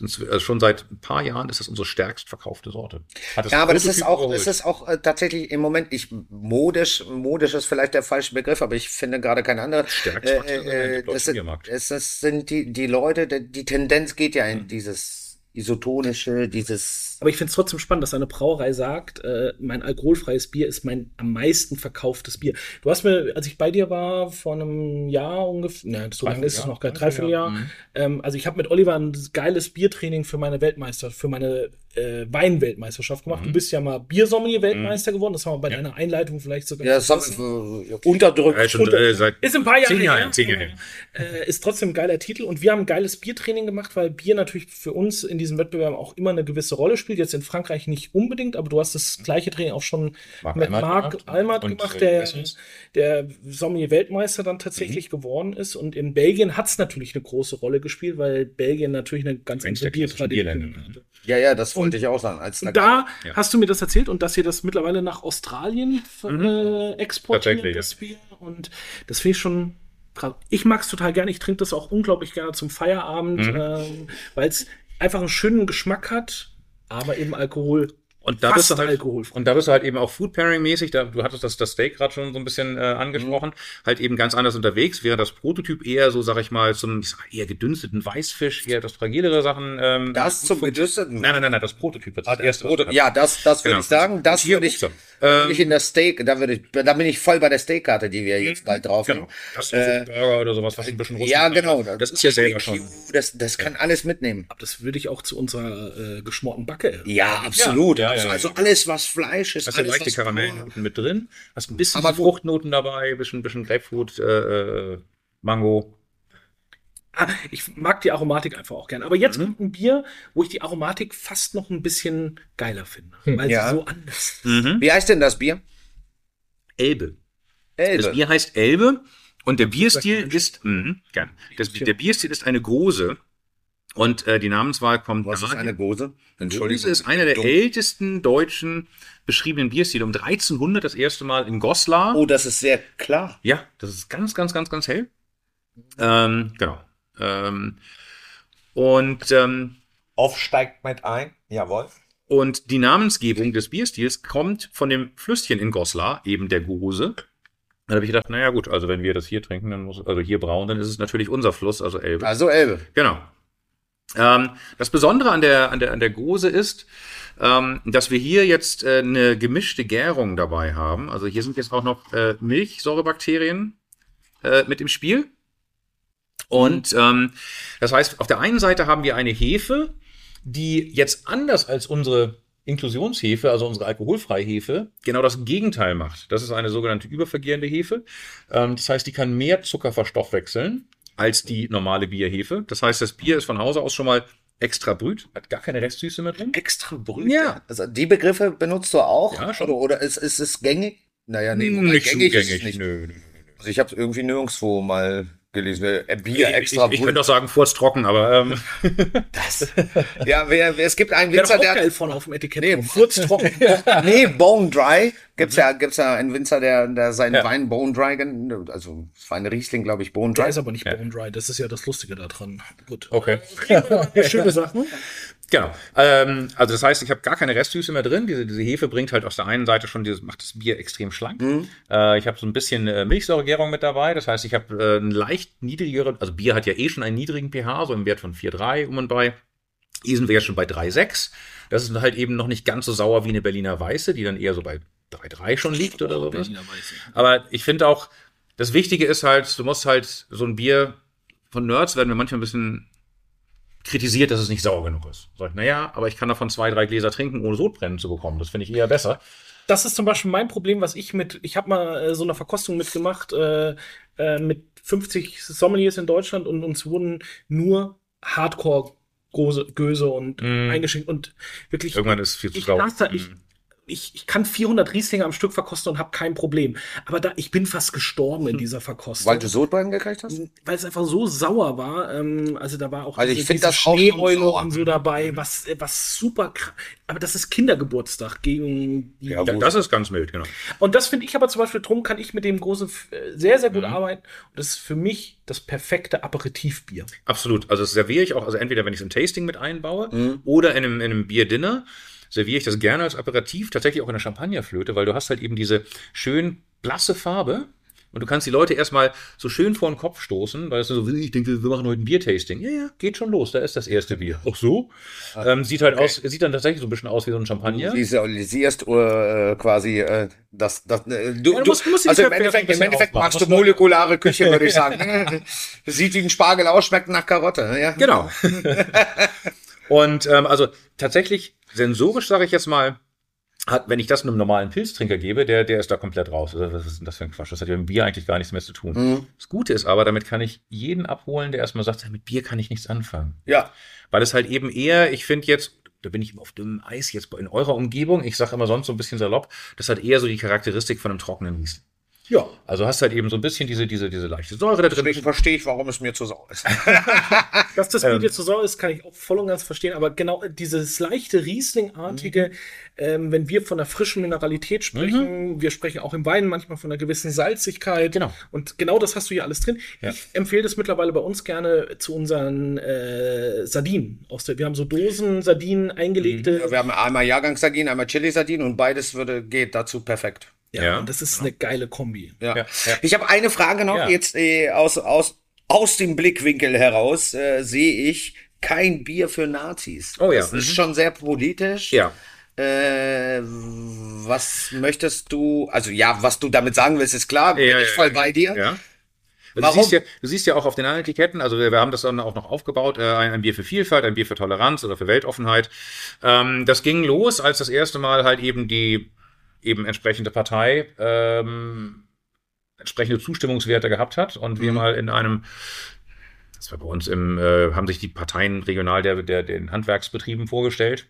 Also Schon seit ein paar Jahren ist das unsere stärkst verkaufte Sorte. Ja, aber das ist auch, das ist auch äh, tatsächlich im Moment, ich modisch, modisch ist vielleicht der falsche Begriff, aber ich finde gerade kein anderer. Stärkst Äh, äh, das, sind, es, das sind die, die Leute, die, die Tendenz geht ja in Hm. dieses isotonische, dieses. Aber ich finde es trotzdem spannend, dass eine Brauerei sagt, äh, mein alkoholfreies Bier ist mein am meisten verkauftes Bier. Du hast mir, als ich bei dir war, vor einem Jahr ungefähr, ne, so lange ist es noch, gar Dreivierteljahr, Dreivierteljahr. mhm. Ähm, also ich habe mit Oliver ein geiles Biertraining für meine Weltmeister, für meine äh, Weinweltmeisterschaft gemacht. Mhm. Du bist ja mal Biersommelier-Weltmeister geworden. Das haben wir bei deiner Einleitung vielleicht sogar Ja, das haben wir unterdrückt. Ja, schon, äh, seit Ist ein paar Jahre zehn Jahren. her. Zehn Jahre. her. Äh, ist trotzdem ein geiler Titel und wir haben ein geiles Biertraining gemacht, weil Bier natürlich für uns in diesem Wettbewerb auch immer eine gewisse Rolle spielt. Jetzt in Frankreich nicht unbedingt, aber du hast das gleiche Training auch schon Marc mit Marc gemacht. Almert gemacht, äh, der, der Sommelier-Weltmeister dann tatsächlich Mhm. geworden ist. Und in Belgien hat es natürlich eine große Rolle gespielt, weil Belgien natürlich eine ganz andere Biertradition hatte. Ja, ja, das wollte ich auch sagen. Als da Ja. hast du mir das erzählt und dass ihr das mittlerweile nach Australien äh, exportiert, Tatsächlich, das Bier. Und das finde ich schon krass. Ich mag es total gerne. Ich trinke das auch unglaublich gerne zum Feierabend, Mhm. ähm, weil es einfach einen schönen Geschmack hat, aber eben Alkohol. Und da Fast bist du halt, alkoholfrei. und da bist du halt eben auch Food Pairing mäßig, da, du hattest das, das Steak gerade schon so ein bisschen äh, angesprochen, halt eben ganz anders unterwegs, während das Prototyp eher so, sag ich mal, zum ich sag, eher gedünsteten Weißfisch, eher das fragilere Sachen. Ähm, das zum gedüsteten. Nein, nein, nein, nein, das Prototyp wird das das erste. Proto- ja, das, das würde Genau. ich sagen. Das Hier würde ich, Ähm, ich in der Steak, da würde ich, da bin ich voll bei der Steakkarte, die wir jetzt bald drauf Genau. haben. Das ist Äh, ein Burger oder sowas, was ein bisschen rustig Ja, genau. Das ist ja selber schon. Das, das kann alles mitnehmen. Aber das würde ich auch zu unserer äh, geschmorten Backe. Ja, absolut. Ja, ja, also, ja. also alles, was Fleisch ist, Hast du alles, leichte Karamellnoten mit drin, hast ein bisschen Aber Fruchtnoten dabei, bisschen, bisschen Grapefruit, äh, äh, Mango. Ah, ich mag die Aromatik einfach auch gerne. Aber jetzt Mhm. kommt ein Bier, wo ich die Aromatik fast noch ein bisschen geiler finde. Weil Ja. sie so anders Wie heißt denn das Bier? Elbe. Das Elbe. Bier heißt Elbe und der Bierstil ist, mh, gern. Das, der Bierstil ist eine große Und äh, die Namenswahl kommt Was ist eine Gose? Gose ist einer der Dumm. ältesten deutschen beschriebenen Bierstile. Um 1300 das erste Mal in Goslar. Oh, das ist sehr klar. Ja, das ist ganz, ganz, ganz, ganz hell. Ähm, genau. Ähm, und, ähm, Aufsteigt mit ein. Jawohl. und die Namensgebung des Bierstils kommt von dem Flüsschen in Goslar, eben der Gose. Da habe ich gedacht, naja gut, also wenn wir das hier trinken, dann muss, also hier brauen, dann ist es natürlich unser Fluss, also Elbe. Also Elbe. Genau. Ähm, das Besondere an der, an der, an der Gose ist, ähm, dass wir hier jetzt äh, eine gemischte Gärung dabei haben. Also hier sind jetzt auch noch äh, Milchsäurebakterien äh, mit im Spiel. Und ähm, das heißt, auf der einen Seite haben wir eine Hefe, die jetzt anders als unsere Inklusionshefe, also unsere alkoholfreie Hefe, genau das Gegenteil macht. Das ist eine sogenannte übervergärende Hefe. Ähm, das heißt, die kann mehr Zucker verstoffwechseln als die normale Bierhefe. Das heißt, das Bier ist von Hause aus schon mal extra brüht, hat gar keine Restsüße mehr drin. Extra Brüte. Ja. Also die Begriffe benutzt du auch? Ja, schon. Oder, oder ist, ist es gängig? Naja, nee, nicht ist es zugänglich. nicht. Nö, nö. Also ich habe es irgendwie nirgendwo mal gelesen. Äh, Bier Ich, extra ich, ich könnte auch sagen, furztrocken, aber ähm, Ja, wer, wer, es gibt einen Ja, Winzer, der geil vorne auf dem Etikett. Nee, furztrocken. nee, Bone Dry. Gibt's ja, gibt's ja einen Winzer, der, der seinen Ja. Wein Bone Dry, also es war ein Riesling, glaube ich, Bone Der Dry. ist aber nicht bone dry. Das ist ja das Lustige daran. Gut. okay. Schöne Sachen. Genau. Ähm, also das heißt, ich habe gar keine Restsüße mehr drin. Diese, diese Hefe bringt halt aus der einen Seite schon dieses, macht das Bier extrem schlank. Äh, ich habe so ein bisschen äh, Milchsäuregärung mit dabei. Das heißt, ich habe äh, einen leicht niedrigeren, also Bier hat ja eh schon einen niedrigen pH, so im Wert von 4,3 um und bei. Hier sind wir jetzt schon bei 3,6. Das ist halt eben noch nicht ganz so sauer wie eine Berliner Weiße, die dann eher so bei 3,3 schon liegt oder sowas. Berliner Weiße. Aber ich finde auch, das Wichtige ist halt, du musst halt so ein Bier von Nerds werden wir manchmal ein bisschen kritisiert, dass es nicht sauer genug ist. Sag ich, naja, aber ich kann davon zwei, drei Gläser trinken, ohne Sodbrennen zu bekommen. Das finde ich eher besser. Das ist zum Beispiel mein Problem, was ich mit, ich habe mal äh, so eine Verkostung mitgemacht äh, äh, mit 50 Sommeliers in Deutschland und uns wurden nur Hardcore Gose, Göse und Mm. eingeschenkt und wirklich Irgendwann ist viel zu ich, da, ich, ich, ich kann 400 Rieslinge am Stück verkosten und habe kein Problem. Aber da, ich bin fast gestorben in dieser Verkostung. Weil du Sodbrennen gekriegt hast? weil es einfach so sauer war. Ähm, also da war auch Also ich diese- diese Schneeeule und so dabei, was, äh, was super krass. Aber das ist Kindergeburtstag gegen die. Ja, Ja, das ist ganz mild, genau. Und das finde ich aber zum Beispiel, drum kann ich mit dem großen äh, sehr, sehr gut Mhm. arbeiten. Und das ist für mich das perfekte Aperitivbier. Absolut. Also das serviere ich auch, also entweder wenn ich es im Tasting mit einbaue Mhm. oder in einem, in einem Bierdinner, serviere ich das gerne als Aperitif, tatsächlich auch in der Champagnerflöte, weil du hast halt eben diese schön blasse Farbe und du kannst die Leute erstmal so schön vor den Kopf stoßen, weil es so, ich denke, wir machen heute ein Biertasting. Ja, ja, geht schon los, da ist das erste Bier. Ach so? Ähm, sieht halt aus, sieht dann tatsächlich so ein bisschen aus wie so ein Champagner. Visualisierst äh, quasi äh, das, das äh, du, Ja, du musst- du musst also im Endeffekt, im Endeffekt magst du molekulare Küche, würde ich sagen. Sieht wie ein Spargel aus, schmeckt nach Karotte. Ja. Genau. und ähm, also tatsächlich, sensorisch sage ich jetzt mal, hat, wenn ich das einem normalen Pilztrinker gebe, der, der ist da komplett raus. Also, was ist denn das für ein Quatsch? Das hat ja mit Bier eigentlich gar nichts mehr zu tun. Mhm. Das Gute ist aber, damit kann ich jeden abholen, der erstmal sagt, mit Bier kann ich nichts anfangen. ja. Weil es halt eben eher, ich finde jetzt, da bin ich auf dünnem Eis jetzt in eurer Umgebung, ich sage immer sonst so ein bisschen salopp, das hat eher so die Charakteristik von einem trockenen Riesling. Ja. Also hast halt eben so ein bisschen diese, diese, diese leichte Säure da drin. Deswegen verstehe ich, warum es mir zu sauer ist. Dass das Ähm. Bier zu sauer ist, kann ich auch voll und ganz verstehen. Aber genau dieses leichte Rieslingartige, ähm, wenn wir von der frischen Mineralität sprechen, wir sprechen auch im Wein manchmal von einer gewissen Salzigkeit. Genau. Und genau das hast du hier alles drin. Ich empfehle das mittlerweile bei uns gerne zu unseren äh, Sardinen. Aus der, wir haben so Dosen Sardinen eingelegte. Wir haben einmal Jahrgangssardinen, einmal Chili-Sardinen und beides würde, geht dazu perfekt. Ja, Ja. und das ist eine geile Kombi. Ja. Ja. Ich habe eine Frage noch, Ja. jetzt äh, aus, aus, aus dem Blickwinkel heraus äh, sehe ich kein Bier für Nazis. Oh ja. Das ist Mhm. schon sehr politisch. Ja. Äh, was möchtest du, also ja, was du damit sagen willst, ist klar, bin Ja, ich ja, voll ja. bei dir. Ja. Du Warum? siehst, ja, du siehst ja auch auf den anderen Etiketten, also wir, wir haben das dann auch noch aufgebaut, äh, ein, ein Bier für Vielfalt, ein Bier für Toleranz oder für Weltoffenheit. Ähm, das ging los, als das erste Mal halt eben die eben entsprechende Partei ähm, entsprechende Zustimmungswerte gehabt hat und wir mal in einem das war bei uns im, äh, haben sich die Parteien regional der, der den Handwerksbetrieben vorgestellt.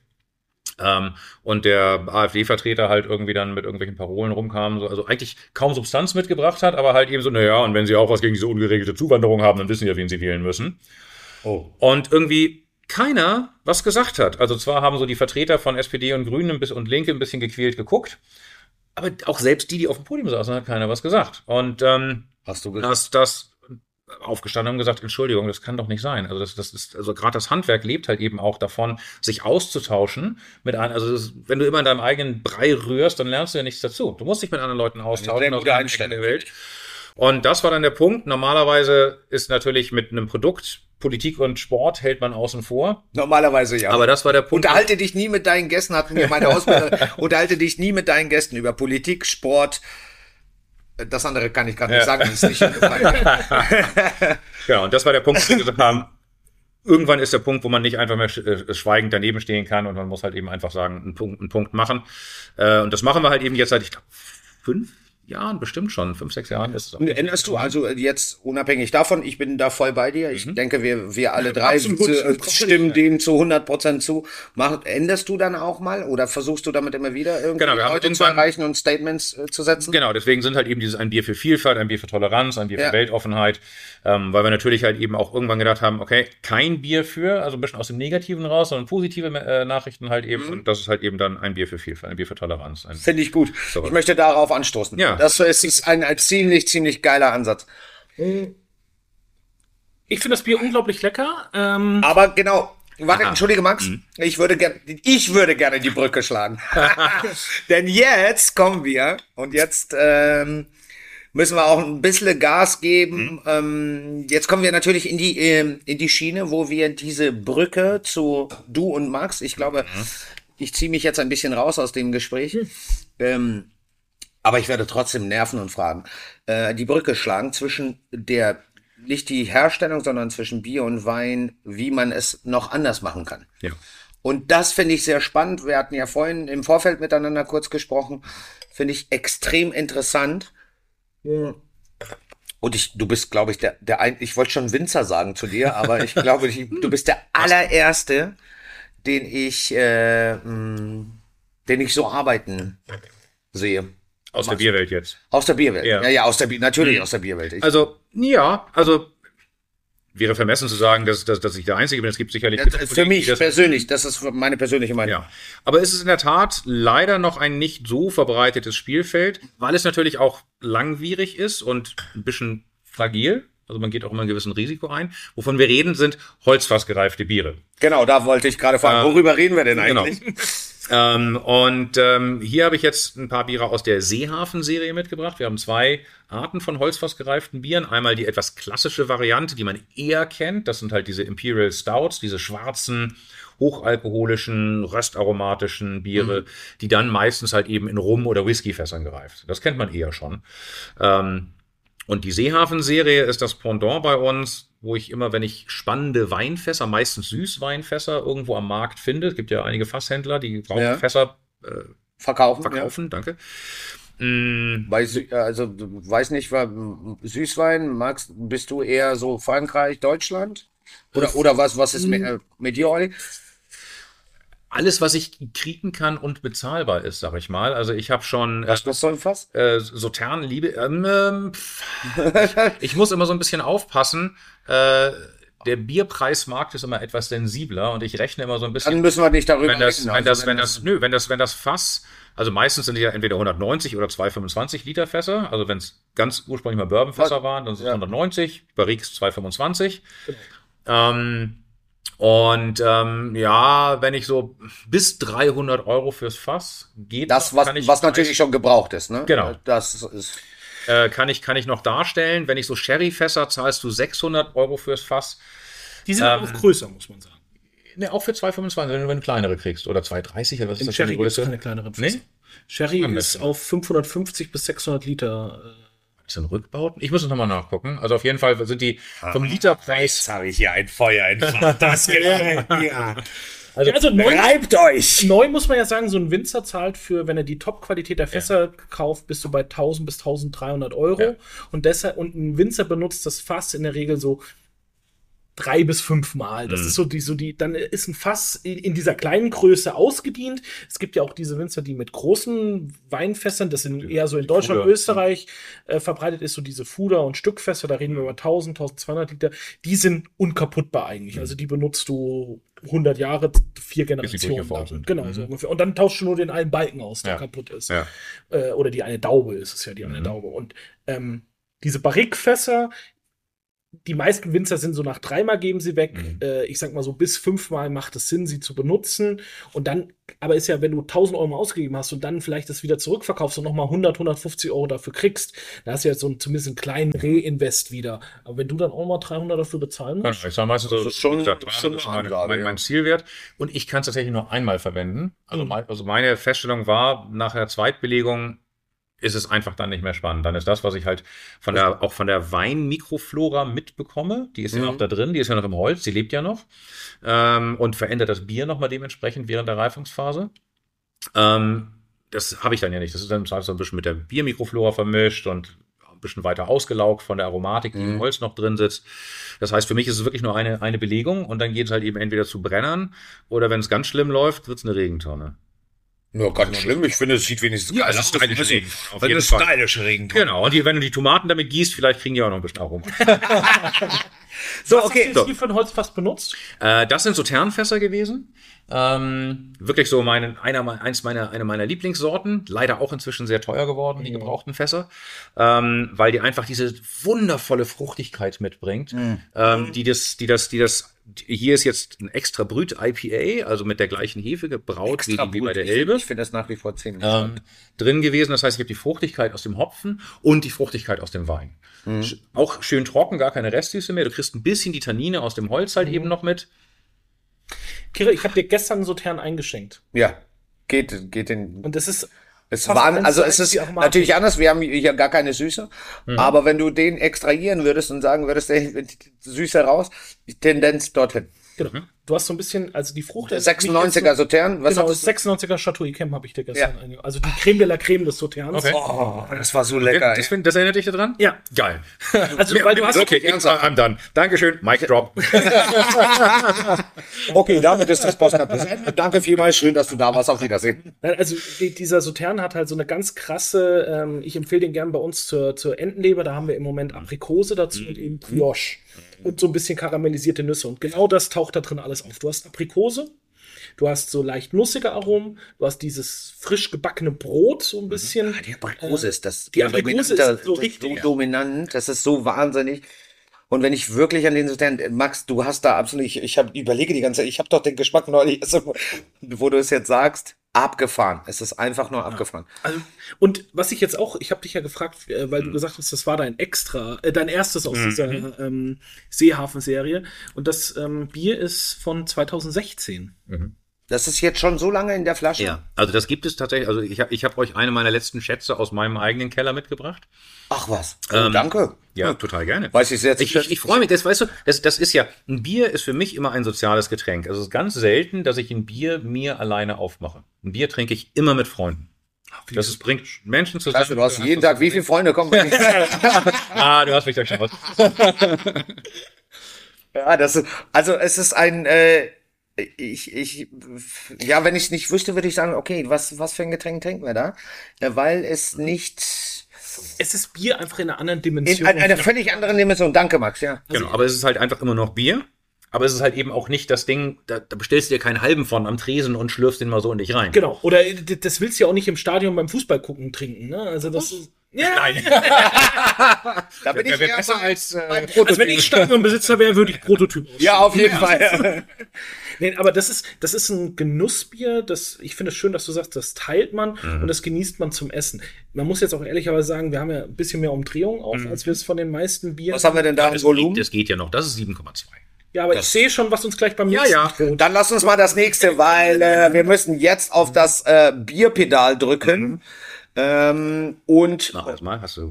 Ähm, und der AfD-Vertreter halt irgendwie dann mit irgendwelchen Parolen rumkam, so, also eigentlich kaum Substanz mitgebracht hat, aber halt eben so, naja, und wenn sie auch was gegen diese ungeregelte Zuwanderung haben, dann wissen sie ja, wen sie wählen müssen. Oh. Und irgendwie keiner was gesagt hat. Also zwar haben so die Vertreter von SPD und Grünen und Linke ein bisschen gequält geguckt, aber auch selbst die, die auf dem Podium saßen, hat keiner was gesagt. Und ähm, Hast du gesagt? dass das aufgestanden und gesagt, Entschuldigung, das kann doch nicht sein. Also das, das ist, also gerade das Handwerk lebt halt eben auch davon, sich auszutauschen mit einem, also das, wenn du immer in deinem eigenen Brei rührst, dann lernst du ja nichts dazu. Du musst dich mit anderen Leuten austauschen aus allen Ecken der Welt. Und das war dann der Punkt. Normalerweise ist natürlich mit einem Produkt Politik und Sport hält man außen vor. Normalerweise ja. Aber das war der Punkt. Unterhalte dich nie mit deinen Gästen, hatten wir meine Ausbilder. unterhalte dich nie mit deinen Gästen über Politik, Sport. Das andere kann ich gar nicht sagen, das ist nicht. Genau, und das war der Punkt, wo wir gesagt haben, irgendwann ist der Punkt, wo man nicht einfach mehr äh, schweigend daneben stehen kann und man muss halt eben einfach sagen, einen Punkt, einen Punkt machen. Äh, und das machen wir halt eben jetzt seit, ich glaube, fünf Jahren, bestimmt schon, fünf, sechs Jahren ist es auch. Änderst du also jetzt unabhängig davon, ich bin da voll bei dir. Ich denke, wir, wir alle drei Absolut. äh, stimmen dem zu 100 Prozent zu. Mach, änderst du dann auch mal oder versuchst du damit immer wieder irgendwie Genau, wir Leute zu erreichen und Statements äh, zu setzen? Genau, deswegen sind halt eben dieses ein Bier für Vielfalt, ein Bier für Toleranz, ein Bier für Ja. Weltoffenheit, ähm, weil wir natürlich halt eben auch irgendwann gedacht haben, okay, kein Bier für, also ein bisschen aus dem Negativen raus, sondern positive äh, Nachrichten halt Mhm. eben. Und das ist halt eben dann ein Bier für Vielfalt, ein Bier für Toleranz. Finde ich gut. So. Ich möchte darauf anstoßen. Ja. Das ist ist ein, ein ziemlich, ziemlich geiler Ansatz. Ich finde das Bier unglaublich lecker. Ähm, Aber genau. Warte, entschuldige Max, Mhm. ich würde gerne, ich würde gerne die Brücke schlagen. Denn jetzt kommen wir und jetzt ähm, müssen wir auch ein bisschen Gas geben. Mhm. Ähm, jetzt kommen wir natürlich in die ähm, in die Schiene, wo wir diese Brücke zu du und Max. Ich glaube, Mhm. ich ziehe mich jetzt ein bisschen raus aus dem Gespräch. Ähm, aber ich werde trotzdem nerven und fragen. Äh, die Brücke schlagen zwischen der, nicht die Herstellung, sondern zwischen Bier und Wein, wie man es noch anders machen kann. ja. Und das finde ich sehr spannend. Wir hatten ja vorhin im Vorfeld miteinander kurz gesprochen. Finde ich extrem interessant. Und ich, du bist, glaube ich, der, der ein, ich wollte schon Winzer sagen zu dir, aber ich glaube, du bist der allererste, den ich, äh, mh, den ich so arbeiten sehe. Aus der Bierwelt jetzt. Aus der Bierwelt. Ja, Ja. ja, aus der Bier, natürlich aus der Bierwelt. Ich, Also, ja, also wäre vermessen zu sagen, dass, dass, dass ich der Einzige bin. Es gibt sicherlich. Ja, für mich das- persönlich, das ist meine persönliche Meinung. Ja, aber es ist in der Tat leider noch ein nicht so verbreitetes Spielfeld, weil es natürlich auch langwierig ist und ein bisschen fragil. Also man geht auch immer ein gewissen Risiko ein. Wovon wir reden, sind holzfassgereifte Biere. Genau, da wollte ich gerade fragen, worüber reden wir denn Genau. Ähm, und ähm, hier habe ich jetzt ein paar Biere aus der Seehafen-Serie mitgebracht. Wir haben zwei Arten von holzfassgereiften Bieren. Einmal die etwas klassische Variante, die man eher kennt. Das sind halt diese Imperial Stouts, diese schwarzen, hochalkoholischen, röstaromatischen Biere, die dann meistens halt eben in Rum- oder Whiskyfässern gereift. Das kennt man eher schon. Ähm, und die Seehafen-Serie ist das Pendant bei uns, wo ich immer, wenn ich spannende Weinfässer, meistens Süßweinfässer, irgendwo am Markt finde, es gibt ja einige Fasshändler, die Ja. Rauchfässer Verkaufen. verkaufen, danke. Mm, Ja. Bei, also, du weiß nicht, Süßwein, magst, bist du eher so Frankreich, Deutschland? Oder, oder was, was ist mit, äh, mit dir, Olli? Alles, was ich kriegen kann und bezahlbar ist, sag ich mal. Also ich habe schon äh, Was kostet so ein Fass? äh, Sautern, Liebe. Ähm, pff, ich muss immer so ein bisschen aufpassen. Äh, der Bierpreismarkt ist immer etwas sensibler und ich rechne immer so ein bisschen. Dann müssen wir nicht darüber wenn das, reden. wenn Also, das, wenn das, nö, wenn das, wenn das Fass, also meistens sind die ja entweder 190 oder 225 Liter Fässer. Also wenn es ganz ursprünglich mal Bourbonfässer waren, dann sind es Ja. 190, Barriques 225. Ähm, und ähm, ja, wenn ich so bis 300 Euro fürs Fass geht, das, noch, was, kann ich was natürlich schon gebraucht ist, ne? Genau. Das ist, äh, kann ich kann ich noch darstellen. Wenn ich so Sherryfässer zahlst du 600 Euro fürs Fass. die sind ähm, auch größer, muss man sagen. Ne, auch für 2,25, wenn du eine kleinere kriegst oder 2,30 oder was ist In das für Sherry eine gibt es Größe? keine kleineren Nee? Fässer. Sherry Anders. ist auf 550 bis 600 Liter. Ist das ein Rückbauten? Ich muss es nochmal nachgucken. Also auf jeden Fall sind die vom Literpreis. habe ich hier ein Feuer entfacht. Das ja. Also, also neu, Reibt euch! neu muss man ja sagen, so ein Winzer zahlt für, wenn er die Top-Qualität der Fässer kauft, bist du bei 1000 bis 1300 Euro. Ja. Und deshalb, und ein Winzer benutzt das Fass in der Regel so drei bis fünfmal. Das Mhm. ist so die, so die, dann ist ein Fass in, in dieser kleinen Größe ausgedient. Es gibt ja auch diese Winzer, die mit großen Weinfässern, das sind eher so in Deutschland, Fuder. Österreich äh, verbreitet ist, so diese Fuder- und Stückfässer, da reden wir über 1000, 1200 Liter, die sind unkaputtbar eigentlich. Also die benutzt du 100 Jahre, vier Generationen. lang. Genau, so ungefähr. Und dann tauschst du nur den einen Balken aus, der Ja. kaputt ist Ja. äh, oder die eine Daube ist es ja, die eine Mhm. Daube. Und ähm, diese Barrikfässer, die meisten Winzer sind so nach dreimal geben sie weg. Mhm. Äh, ich sag mal so bis fünfmal macht es Sinn, sie zu benutzen. Und dann, aber ist ja, wenn du 1000 Euro mal ausgegeben hast und dann vielleicht das wieder zurückverkaufst und nochmal 100, 150 Euro dafür kriegst, da hast du jetzt so einen, zumindest einen kleinen Reinvest wieder. Aber wenn du dann auch mal 300 dafür bezahlen Ja, musst, ich sage meistens so, Das ist schon- gesagt, schon 300 ist Ansage, mein, ja. mein Zielwert. Und ich kann es tatsächlich nur einmal verwenden. Also, Mhm. mein, also meine Feststellung war, nach der Zweitbelegung ist es einfach dann nicht mehr spannend. Dann ist das, was ich halt von der, auch von der Weinmikroflora mitbekomme, die ist ja Mhm. noch da drin, die ist ja noch im Holz, die lebt ja noch ähm, und verändert das Bier nochmal dementsprechend während der Reifungsphase. Ähm, das habe ich dann ja nicht. Das ist dann so ein bisschen mit der Biermikroflora vermischt und ein bisschen weiter ausgelaugt von der Aromatik, die im Mhm. Holz noch drin sitzt. Das heißt, für mich ist es wirklich nur eine, eine Belegung und dann geht es halt eben entweder zu Brennern oder wenn es ganz schlimm läuft, wird es eine Regentonne. Ja, ganz schlimm. Ich finde, es sieht wenigstens Ja, geil aus. ich- Auf Wenn jeden es Fall. stylische Regentonne. Genau, und die, wenn du die Tomaten damit gießt, vielleicht kriegen die auch noch ein bisschen Aroma. So, was hast du okay. jetzt hier für ein Holzfass benutzt? Äh, das sind so Ternfässer gewesen. Ähm, wirklich so meine, einer, eins meiner, eine meiner Lieblingssorten. Leider auch inzwischen sehr teuer geworden, die gebrauchten Fässer. Ähm, weil die einfach diese wundervolle Fruchtigkeit mitbringt. Ähm, die das, die das, die das, hier ist jetzt ein extra Brüt IPA, also mit der gleichen Hefe gebraut wie, wie bei der Elbe. Ich finde das nach wie vor ziemlich. ähm, drin gewesen. Das heißt, ich habe die Fruchtigkeit aus dem Hopfen und die Fruchtigkeit aus dem Wein. Sch- Auch schön trocken, gar keine Restsüße mehr. Du kriegst ein bisschen die Tannine aus dem Holz halt eben noch mit. Kira, ich habe dir gestern einen Sautern eingeschenkt. ja, geht, geht in. Und das ist Es fast war, eins also es ist natürlich anders. Wir haben hier gar keine Süße. Aber wenn du den extrahieren würdest und sagen würdest, ey, Süße raus, Tendenz dorthin. Genau. Du hast so ein bisschen, also die Frucht. ist 96er Sautern, was Genau, hattest du? 96er Chateau Yquem habe ich dir gestern Ja. einge- Also die Creme de la Creme des Sauterns. Okay. Oh, das war so lecker. Das, find, das erinnert dich daran? Ja. Geil. Also, weil du hast. Okay, ich, I'm done. Dankeschön. Mic drop. Okay, damit ist das Podcast beendet. Danke vielmals, schön, dass du da warst. Auf Wiedersehen. Nein, Also die, dieser Sautern hat halt so eine ganz krasse, ähm, ich empfehle den gern bei uns zur, zur Entenleber, da haben wir im Moment Aprikose dazu und eben Brioche und so ein bisschen karamellisierte Nüsse und genau das taucht da drin alles auf. Du hast Aprikose, du hast so leicht nussige Aromen, du hast dieses frisch gebackene Brot so ein bisschen. Die Aprikose ist das. die Aprikose ist so richtig, dominant. Das ist so wahnsinnig. Und wenn ich wirklich an den Sautern, Max, du hast da absolut, ich, ich hab, überlege die ganze Zeit, ich habe doch den Geschmack neulich, also, wo du es jetzt sagst, abgefahren. Es ist einfach nur abgefahren. Also, und was ich jetzt auch, ich habe dich ja gefragt, äh, weil du gesagt hast, das war dein Extra, äh, dein erstes aus dieser ähm, Seehafen-Serie. Und das ähm, Bier ist von 2016. Das ist jetzt schon so lange in der Flasche. Ja, also das gibt es tatsächlich. Also ich habe ich hab euch eine meiner letzten Schätze aus meinem eigenen Keller mitgebracht. Ach was. Oh, Ähm, danke. Ja, total gerne. Weiß ich sehr zu Ich, ich, ich freue mich, das weißt du, das, das ist ja, ein Bier ist für mich immer ein soziales Getränk. Also es ist ganz selten, dass ich ein Bier mir alleine aufmache. Ein Bier trinke ich immer mit Freunden. Das ist, bringt Menschen zusammen. Scheiße, du hast jeden Tag, wie viele Freunde kommen? Ah, du hast mich durchschaut. ja, das ist, also es ist ein, äh, ich, ich, ja, wenn ich es nicht wüsste, würde ich sagen, okay, was, was für ein Getränk trinken wir da? Ja, weil es nicht Es ist Bier einfach in einer anderen in Dimension. ein- einer völlig anderen Dimension. Danke, Max, ja. Genau, aber es ist halt einfach immer noch Bier. Aber es ist halt eben auch nicht das Ding, da, da bestellst du dir keinen halben von am Tresen und schlürfst den mal so in dich rein. Genau. Oder äh, das willst du ja auch nicht im Stadion beim Fußball gucken trinken. Ne? Also das ist. Ja, Da bin ich wäre eher besser als, äh, beim also wenn Prototyp. ich Stadionbesitzer wäre, würde ich Prototyp aus. Ja, auf jeden Fall. Nee, aber das ist, das ist ein Genussbier, das, ich finde es schön, dass du sagst, das teilt man Mhm. und das genießt man zum Essen. Man muss jetzt auch ehrlicherweise sagen, wir haben ja ein bisschen mehr Umdrehung auf, als wir es von den meisten Bieren. Mhm. Was haben wir denn da im Das geht, Volumen? das geht ja noch. Das ist 7,2. ja, aber ich sehe schon, was uns gleich beim Ja, nächsten ja. droht. Dann lass uns mal das nächste, weil äh, wir müssen jetzt auf das äh, Bierpedal drücken. Ähm, und Na, erstmal hast du.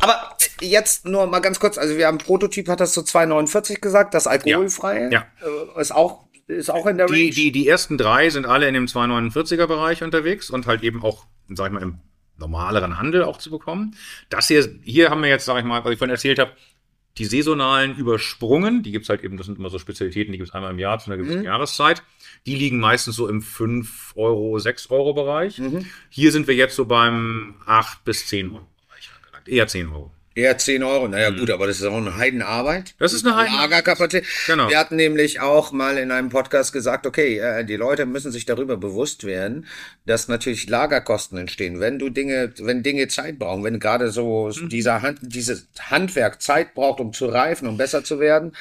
aber jetzt nur mal ganz kurz, also wir haben Prototyp hat das so 2,49 gesagt, das alkoholfreie Ja. Äh, ist auch ist auch in der Range. Die, die, die ersten drei sind alle in dem 249er Bereich unterwegs und halt eben auch, sag ich mal, im normaleren Handel auch zu bekommen. Das hier, hier haben wir jetzt, sag ich mal, was ich vorhin erzählt habe, die saisonalen übersprungen. Die gibt's halt eben, das sind immer so Spezialitäten, die gibt's einmal im Jahr zu einer gewissen Jahreszeit. Die liegen meistens so im 5 Euro, 6 Euro Bereich. Hier sind wir jetzt so beim 8 bis 10 Euro Bereich angelangt. Eher 10 Euro. Eher 10 Euro. Naja, gut, aber das ist auch eine Heidenarbeit. Das ist eine Heidenarbeit. Lagerkapazität. Genau. Wir hatten nämlich auch mal in einem Podcast gesagt, okay, äh, die Leute müssen sich darüber bewusst werden, dass natürlich Lagerkosten entstehen. Wenn du Dinge, wenn Dinge Zeit brauchen, wenn gerade so Mhm. dieser Hand, dieses Handwerk Zeit braucht, um zu reifen, um besser zu werden,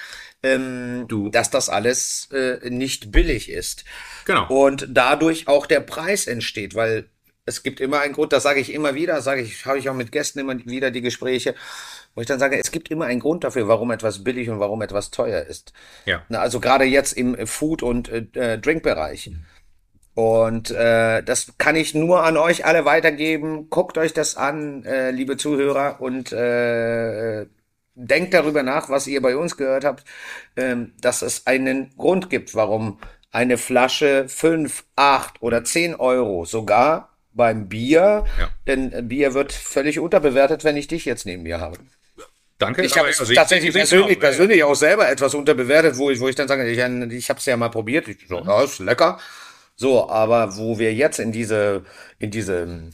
ähm, dass das alles äh, nicht billig ist. Genau. Und dadurch auch der Preis entsteht, weil es gibt immer einen Grund, das sage ich immer wieder, sage ich, habe ich auch mit Gästen immer wieder die Gespräche, wo ich dann sage, es gibt immer einen Grund dafür, warum etwas billig und warum etwas teuer ist. Ja. Na, also gerade jetzt im Food- und äh, Drinkbereich. Und äh, das kann ich nur an euch alle weitergeben. Guckt euch das an, äh, liebe Zuhörer, und äh, denkt darüber nach, was ihr bei uns gehört habt, ähm, dass es einen Grund gibt, warum eine Flasche fünf, acht oder zehn Euro sogar beim Bier, Ja. denn äh, Bier wird völlig unterbewertet, wenn ich dich jetzt neben mir habe. Danke. Ich habe es also tatsächlich persönlich, genau, persönlich auch selber etwas unterbewertet, wo ich, wo ich dann sage, ich, ich habe es ja mal probiert, ich, so, ja, ist lecker. So, aber wo wir jetzt in diese, in diese,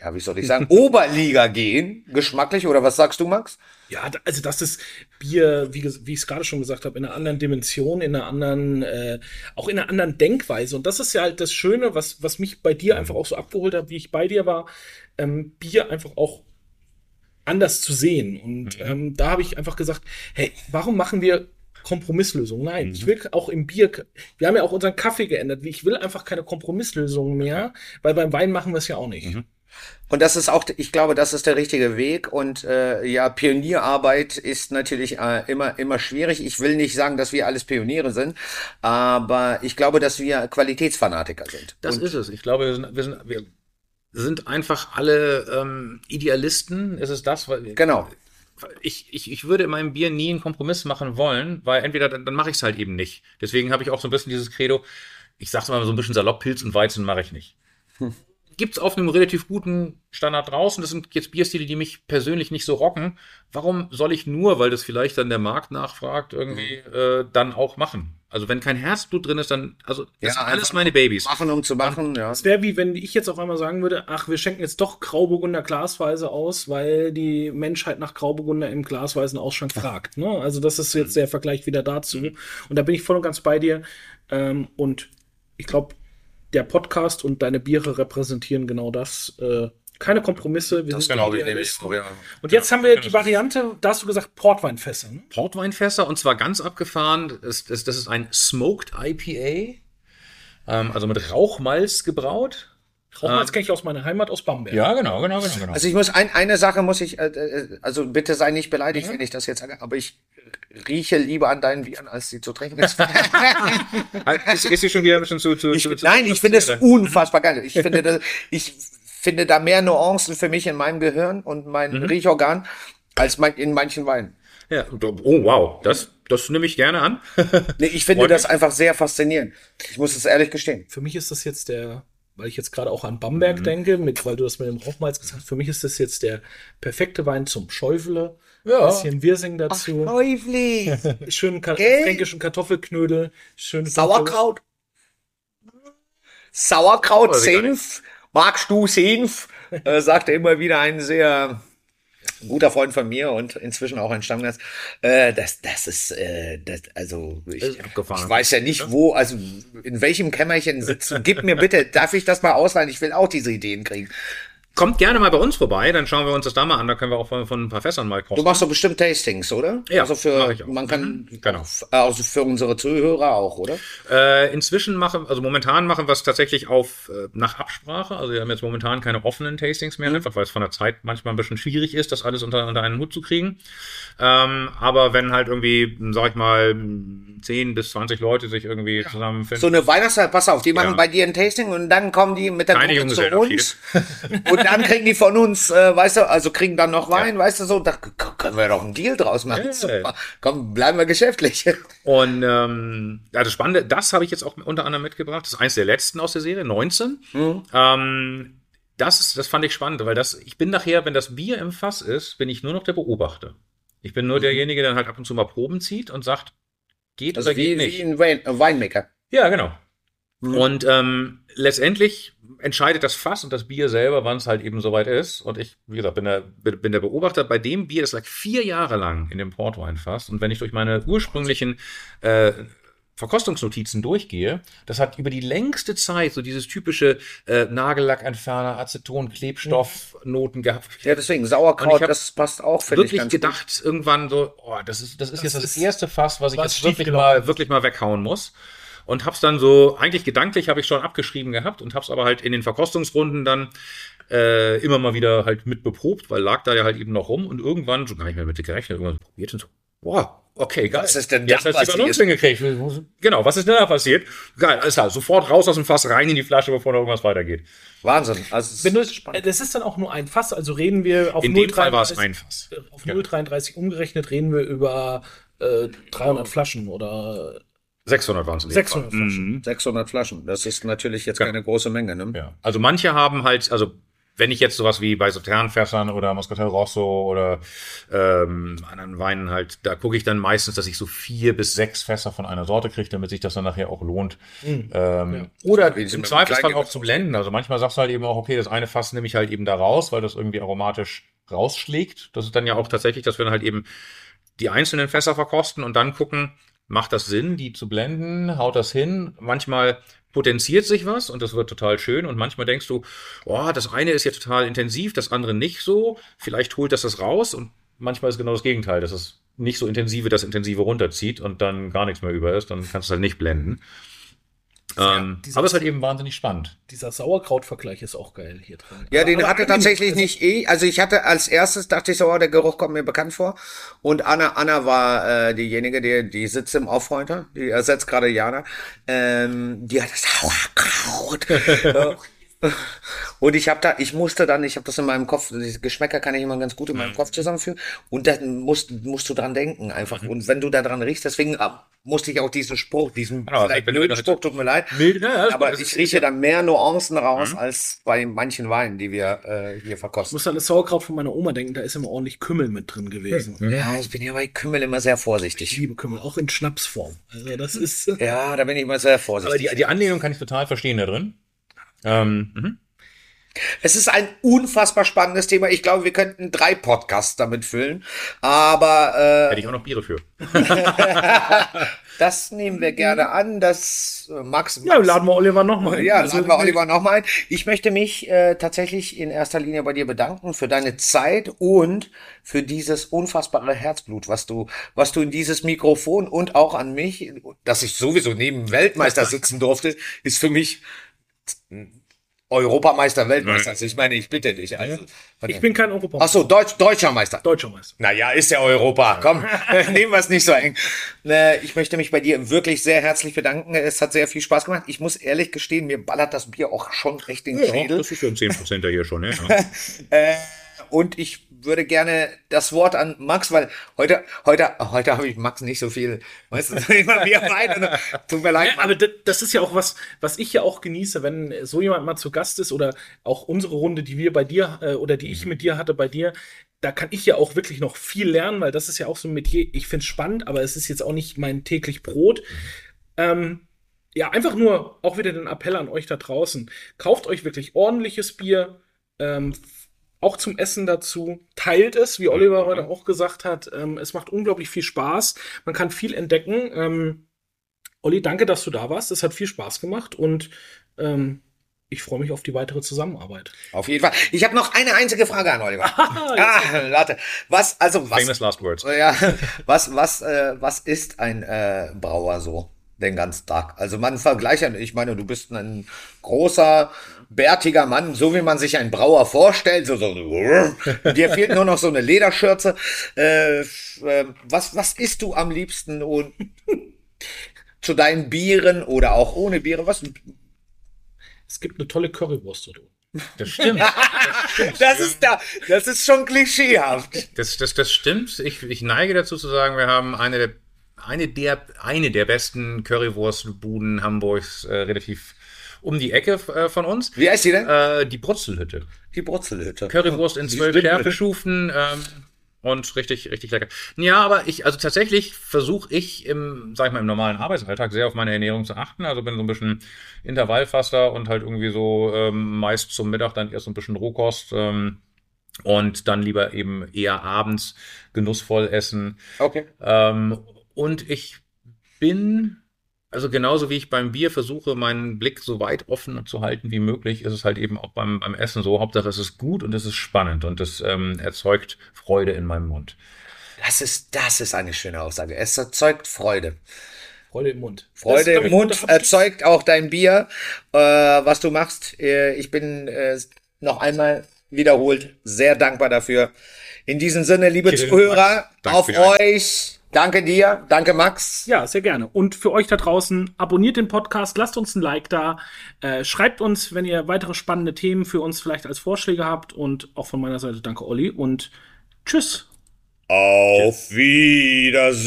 ja, wie soll ich sagen, Oberliga gehen, geschmacklich, oder was sagst du, Max? Ja, also das ist Bier, wie, wie ich es gerade schon gesagt habe, in einer anderen Dimension, in einer anderen, äh, auch in einer anderen Denkweise. Und das ist ja halt das Schöne, was, was mich bei dir einfach auch so abgeholt hat, wie ich bei dir war, ähm, Bier einfach auch anders zu sehen. Und ähm, da habe ich einfach gesagt, hey, warum machen wir Kompromisslösungen? Nein, ich will auch im Bier, wir haben ja auch unseren Kaffee geändert. Ich will einfach keine Kompromisslösungen mehr, weil beim Wein machen wir es ja auch nicht. Und das ist auch, ich glaube, das ist der richtige Weg. Und äh, ja, Pionierarbeit ist natürlich äh, immer immer schwierig. Ich will nicht sagen, dass wir alles Pioniere sind, aber ich glaube, dass wir Qualitätsfanatiker sind. Das ist es. Ich glaube, wir sind, wir sind, wir sind einfach alle ähm, Idealisten. Es ist das, weil Genau. ich, ich, ich würde in meinem Bier nie einen Kompromiss machen wollen, weil entweder dann, dann mache ich es halt eben nicht. Deswegen habe ich auch so ein bisschen dieses Credo, ich sag's mal so ein bisschen salopp, Pilz und Weizen mache ich nicht. Gibt's auf einem relativ guten Standard draußen. Das sind jetzt Bierstile, die mich persönlich nicht so rocken. Warum soll ich nur, weil das vielleicht dann der Markt nachfragt, irgendwie äh, dann auch machen? Also wenn kein Herzblut drin ist, dann, also das Ja, sind alles meine Babys. Machen, um zu machen, ja. Es wäre wie wenn ich jetzt auf einmal sagen würde, ach, wir schenken jetzt doch Grauburgunder glasweise aus, weil die Menschheit nach Grauburgunder im glasweisen Ausschank fragt. Ne? Also das ist jetzt der Vergleich wieder dazu. Und da bin ich voll und ganz bei dir. Ähm, und ich glaube, der Podcast und deine Biere repräsentieren genau das. Äh, keine Kompromisse. Wir sind Idealisten. Und jetzt haben wir die Variante, da hast du gesagt, Portweinfässer. Ne? Portweinfässer und zwar ganz abgefahren. Das, das, das ist ein Smoked IPA, ähm, also mit Rauchmalz gebraut. Rauchmalz kenne ich aus meiner Heimat, aus Bamberg. Ja, genau, genau, genau. genau. Also ich muss ein, eine Sache muss ich, äh, äh, also bitte sei nicht beleidigt, wenn ich das jetzt sage, aber ich rieche lieber an deinen Bieren, als sie zu trinken ist. ist, ist hier schon wieder ein bisschen zu. zu, Ich, zu, zu nein, ich finde es unfassbar geil. Ich finde, das, ich finde da mehr Nuancen für mich in meinem Gehirn und mein Riechorgan als mein, in manchen Weinen. Ja, oh, wow. Das, das nehme ich gerne an. Nee, ich finde Freut das einfach sehr faszinierend. Ich muss es ehrlich gestehen. Für mich ist das jetzt der, weil ich jetzt gerade auch an Bamberg denke, mit, weil du das mit dem Rauchmalz gesagt hast, für mich ist das jetzt der perfekte Wein zum Schäufele. Ja. Bisschen Wirsing dazu. Läuflich. schönen Ka Gell? fränkischen Kartoffelknödel. Schön Sauerkraut. Sauerkraut, Senf. Magst du Senf? Äh, sagte immer wieder ein sehr guter Freund von mir und inzwischen auch ein Stammgast. Äh, das, das ist, äh, das, also ich, ist ich weiß ja nicht, wo, also in welchem Kämmerchen sitzen. Gib mir bitte, darf ich das mal ausleihen? Ich will auch diese Ideen kriegen. Kommt gerne mal bei uns vorbei, dann schauen wir uns das da mal an. Da können wir auch von, von ein paar Fässern mal Du kosten. machst doch bestimmt Tastings, oder? Ja, also für, ich auch. man kann, Mhm, genau. also für unsere Zuhörer auch, oder? Äh, inzwischen machen, also momentan machen wir es tatsächlich auf äh, nach Absprache. Also wir haben jetzt momentan keine offenen Tastings mehr, einfach weil es von der Zeit manchmal ein bisschen schwierig ist, das alles unter, unter einen Hut zu kriegen. Ähm, aber wenn halt irgendwie, sag ich mal, 10 bis 20 Leute sich irgendwie zusammenfinden. So eine Weihnachtszeit, pass auf, die machen Ja. bei dir ein Tasting und dann kommen die mit der Keine Gruppe zu uns. und dann kriegen die von uns, äh, weißt du, also kriegen dann noch Wein, weißt du so, da können wir doch einen Deal draus machen. Ja. Super. Komm, bleiben wir geschäftlich. Und ähm, ja, das Spannende, das habe ich jetzt auch unter anderem mitgebracht. Das ist eins der letzten aus der Serie, 19. Ähm, das, ist, das fand ich spannend, weil das, ich bin nachher, wenn das Bier im Fass ist, bin ich nur noch der Beobachter. Ich bin nur derjenige, der halt ab und zu mal Proben zieht und sagt, geht Das oder wie, geht nicht. wie ein Wein, Winemaker. Ja, genau. Und ähm, letztendlich entscheidet das Fass und das Bier selber, wann es halt eben soweit ist. Und ich, wie gesagt, bin der, bin der Beobachter bei dem Bier, das lag vier Jahre lang in dem Portweinfass. Und wenn ich durch meine ursprünglichen äh, Verkostungsnotizen durchgehe, das hat über die längste Zeit so dieses typische äh, Nagellackentferner, Aceton, Klebstoffnoten gehabt. Ja, deswegen Sauerkraut, das passt auch, ich, wirklich gedacht, irgendwann so, oh, das ist, das ist jetzt das ist erste Fass, was ich jetzt wirklich mal, wirklich mal weghauen muss. Und hab's dann so, eigentlich gedanklich habe ich schon abgeschrieben gehabt und hab's aber halt in den Verkostungsrunden dann äh, immer mal wieder halt mit beprobt, weil lag da ja halt eben noch rum und irgendwann, so gar nicht mehr mit gerechnet, irgendwann so probiert und so, boah, okay, geil. Was ist denn Jetzt da hat's die passiert? Balance hingekriegt. Genau, was ist denn da passiert? Geil, alles klar, sofort raus aus dem Fass, rein in die Flasche, bevor da irgendwas weitergeht. Wahnsinn. Also, es Wenn du, das ist dann auch nur ein Fass, also reden wir auf In dem Fall war es 0,33 ein Fass. Auf Ja. 0,33 umgerechnet reden wir über äh, 300 Flaschen oder 600 waren es. 600 Flaschen. 600 Flaschen. Das ist natürlich jetzt Ja. keine große Menge, ne? Ja. Also manche haben halt, also wenn ich jetzt sowas wie bei Sauternfässern oder Moscatel Rosso oder ähm, anderen Weinen halt, da gucke ich dann meistens, dass ich so vier bis sechs Fässer von einer Sorte kriege, damit sich das dann nachher auch lohnt. Ähm, Oder Wie sie im Zweifelsfall auch zu blenden. Also manchmal sagst du halt eben auch, okay, das eine Fass nehme ich halt eben da raus, weil das irgendwie aromatisch rausschlägt. Das ist dann ja auch tatsächlich, dass wir dann halt eben die einzelnen Fässer verkosten und dann gucken, macht das Sinn, die zu blenden, haut das hin. Manchmal potenziert sich was und das wird total schön und manchmal denkst du, oh, das eine ist jetzt total intensiv, das andere nicht so. Vielleicht holt das das raus und manchmal ist genau das Gegenteil, dass es nicht so intensive das Intensive runterzieht und dann gar nichts mehr über ist, dann kannst du es halt nicht blenden. Ähm, dieses- aber es ist halt eben wahnsinnig spannend. Dieser Sauerkrautvergleich ist auch geil hier drin. Ja, den Aber hatte tatsächlich nicht eh. Also ich hatte als erstes, dachte ich so, oh, der Geruch kommt mir bekannt vor. Und Anna, Anna war äh, diejenige, die, die sitzt im Aufräuter, die ersetzt gerade Jana. Ähm, die hat das Sauerkraut. Ja. Und ich habe da, ich musste dann, ich habe das in meinem Kopf, Geschmäcker kann ich immer ganz gut in meinem Kopf zusammenführen. Und dann musst, musst du dran denken einfach. Und wenn du da dran riechst, deswegen äh, musste ich auch diesen Spruch, diesen Genau, vielleicht blöden Spruch, tut mir leid. Mild, ja, ist Aber ich rieche dann mehr Nuancen raus als bei manchen Weinen, die wir äh, hier Ich verkosten. muss an das Sauerkraut von meiner Oma denken, da ist immer ordentlich Kümmel mit drin gewesen. Ja, ich bin ja bei Kümmel immer sehr Ich vorsichtig. liebe Kümmel, auch in Schnapsform. Also das ist. Ja, da bin ich immer sehr Aber vorsichtig. die, die Anlehnung kann ich total verstehen da drin. Ähm, mhm. Es ist ein unfassbar spannendes Thema. Ich glaube, wir könnten drei Podcasts damit füllen. Aber Hätte ich auch noch Biere für. äh, das nehmen wir gerne an. Das äh, Max. Ja, laden wir Oliver nochmal. Ja, laden wir Oliver nochmal ein. Ich möchte mich äh, tatsächlich in erster Linie bei dir bedanken für deine Zeit und für dieses unfassbare Herzblut, was du, was du in dieses Mikrofon und auch an mich, dass ich sowieso neben dem Weltmeister sitzen durfte, ist für mich Europameister, Weltmeister. Also ich meine, ich bitte dich. Also, Ich bin kein Europa. Ach so, Deutsch, deutscher Meister. Deutscher Meister. Naja, ist ja Europa. Komm, nehmen wir es nicht so eng. Ich möchte mich bei dir wirklich sehr herzlich bedanken. Es hat sehr viel Spaß gemacht. Ich muss ehrlich gestehen, mir ballert das Bier auch schon recht den Ja, Schädel. das ist für ein 10% hier schon, ja. Äh, und ich würde gerne das Wort an Max, weil heute, heute, heute habe ich Max nicht so viel, weißt du, immer mehr Wein. und- Tut mir leid. Ja, aber das, ist ja auch was, was ich ja auch genieße, wenn so jemand mal zu Gast ist oder auch unsere Runde, die wir bei dir äh, oder die ich mit dir hatte bei dir, da kann ich ja auch wirklich noch viel lernen, weil das ist ja auch so ein Metier, ich finde es spannend, aber es ist jetzt auch nicht mein täglich Brot. Ähm, ja, einfach nur auch wieder den Appell an euch da draußen. Kauft euch wirklich ordentliches Bier, ähm, auch zum Essen dazu. Teilt es, wie Oliver heute auch gesagt hat. Ähm, es macht unglaublich viel Spaß. Man kann viel entdecken. Ähm, Olli, danke, dass du da warst. Es hat viel Spaß gemacht und ähm, ich freue mich auf die weitere Zusammenarbeit. Auf jeden Fall. Ich habe noch eine einzige Frage an Oliver. ah, warte. Was, also was, Famous Last Words. Ja, was, was, äh, was ist ein äh, Brauer so den ganzen Tag? Also man vergleicht ja, ich meine, du bist ein großer, bärtiger Mann, so wie man sich einen Brauer vorstellt. So, so. Dir fehlt nur noch so eine Lederschürze. Äh, äh, was, was isst du am liebsten und zu deinen Bieren oder auch ohne Biere? Was? Es gibt eine tolle Currywurst dort oben. Das stimmt. Das ist da, das ist schon klischeehaft. Das, das, das stimmt. Ich, ich neige dazu zu sagen, wir haben eine der, eine der, eine der besten Currywurstbuden Hamburgs äh, relativ um die Ecke äh, von uns. Wie heißt die denn? Äh, die Brutzelhütte. Die Brutzelhütte. Currywurst in zwölf. Schärfestufen. Ähm, und richtig, richtig lecker. Ja, aber ich, also tatsächlich versuche ich im, sag ich mal, im normalen Arbeitsalltag sehr auf meine Ernährung zu achten. Also bin so ein bisschen Intervallfaster und halt irgendwie so ähm, meist zum Mittag dann erst so ein bisschen Rohkost ähm, und dann lieber eben eher abends genussvoll essen. Okay. Ähm, und ich bin, also genauso wie ich beim Bier versuche, meinen Blick so weit offen zu halten wie möglich, ist es halt eben auch beim, beim Essen so. Hauptsache es ist gut und es ist spannend und es ähm, erzeugt Freude in meinem Mund. Das ist, das ist eine schöne Aussage. Es erzeugt Freude. Freude im Mund. Freude im Mund erzeugt auch dein Bier, äh, was du machst. Äh, ich bin äh, noch einmal wiederholt sehr dankbar dafür. In diesem Sinne, liebe Zuhörer, auf euch. Danke dir, danke Max. Ja, sehr gerne. Und für euch da draußen, abonniert den Podcast, lasst uns ein Like da, äh, schreibt uns, wenn ihr weitere spannende Themen für uns vielleicht als Vorschläge habt. Und auch von meiner Seite danke, Olli. Und tschüss. Auf Wiedersehen.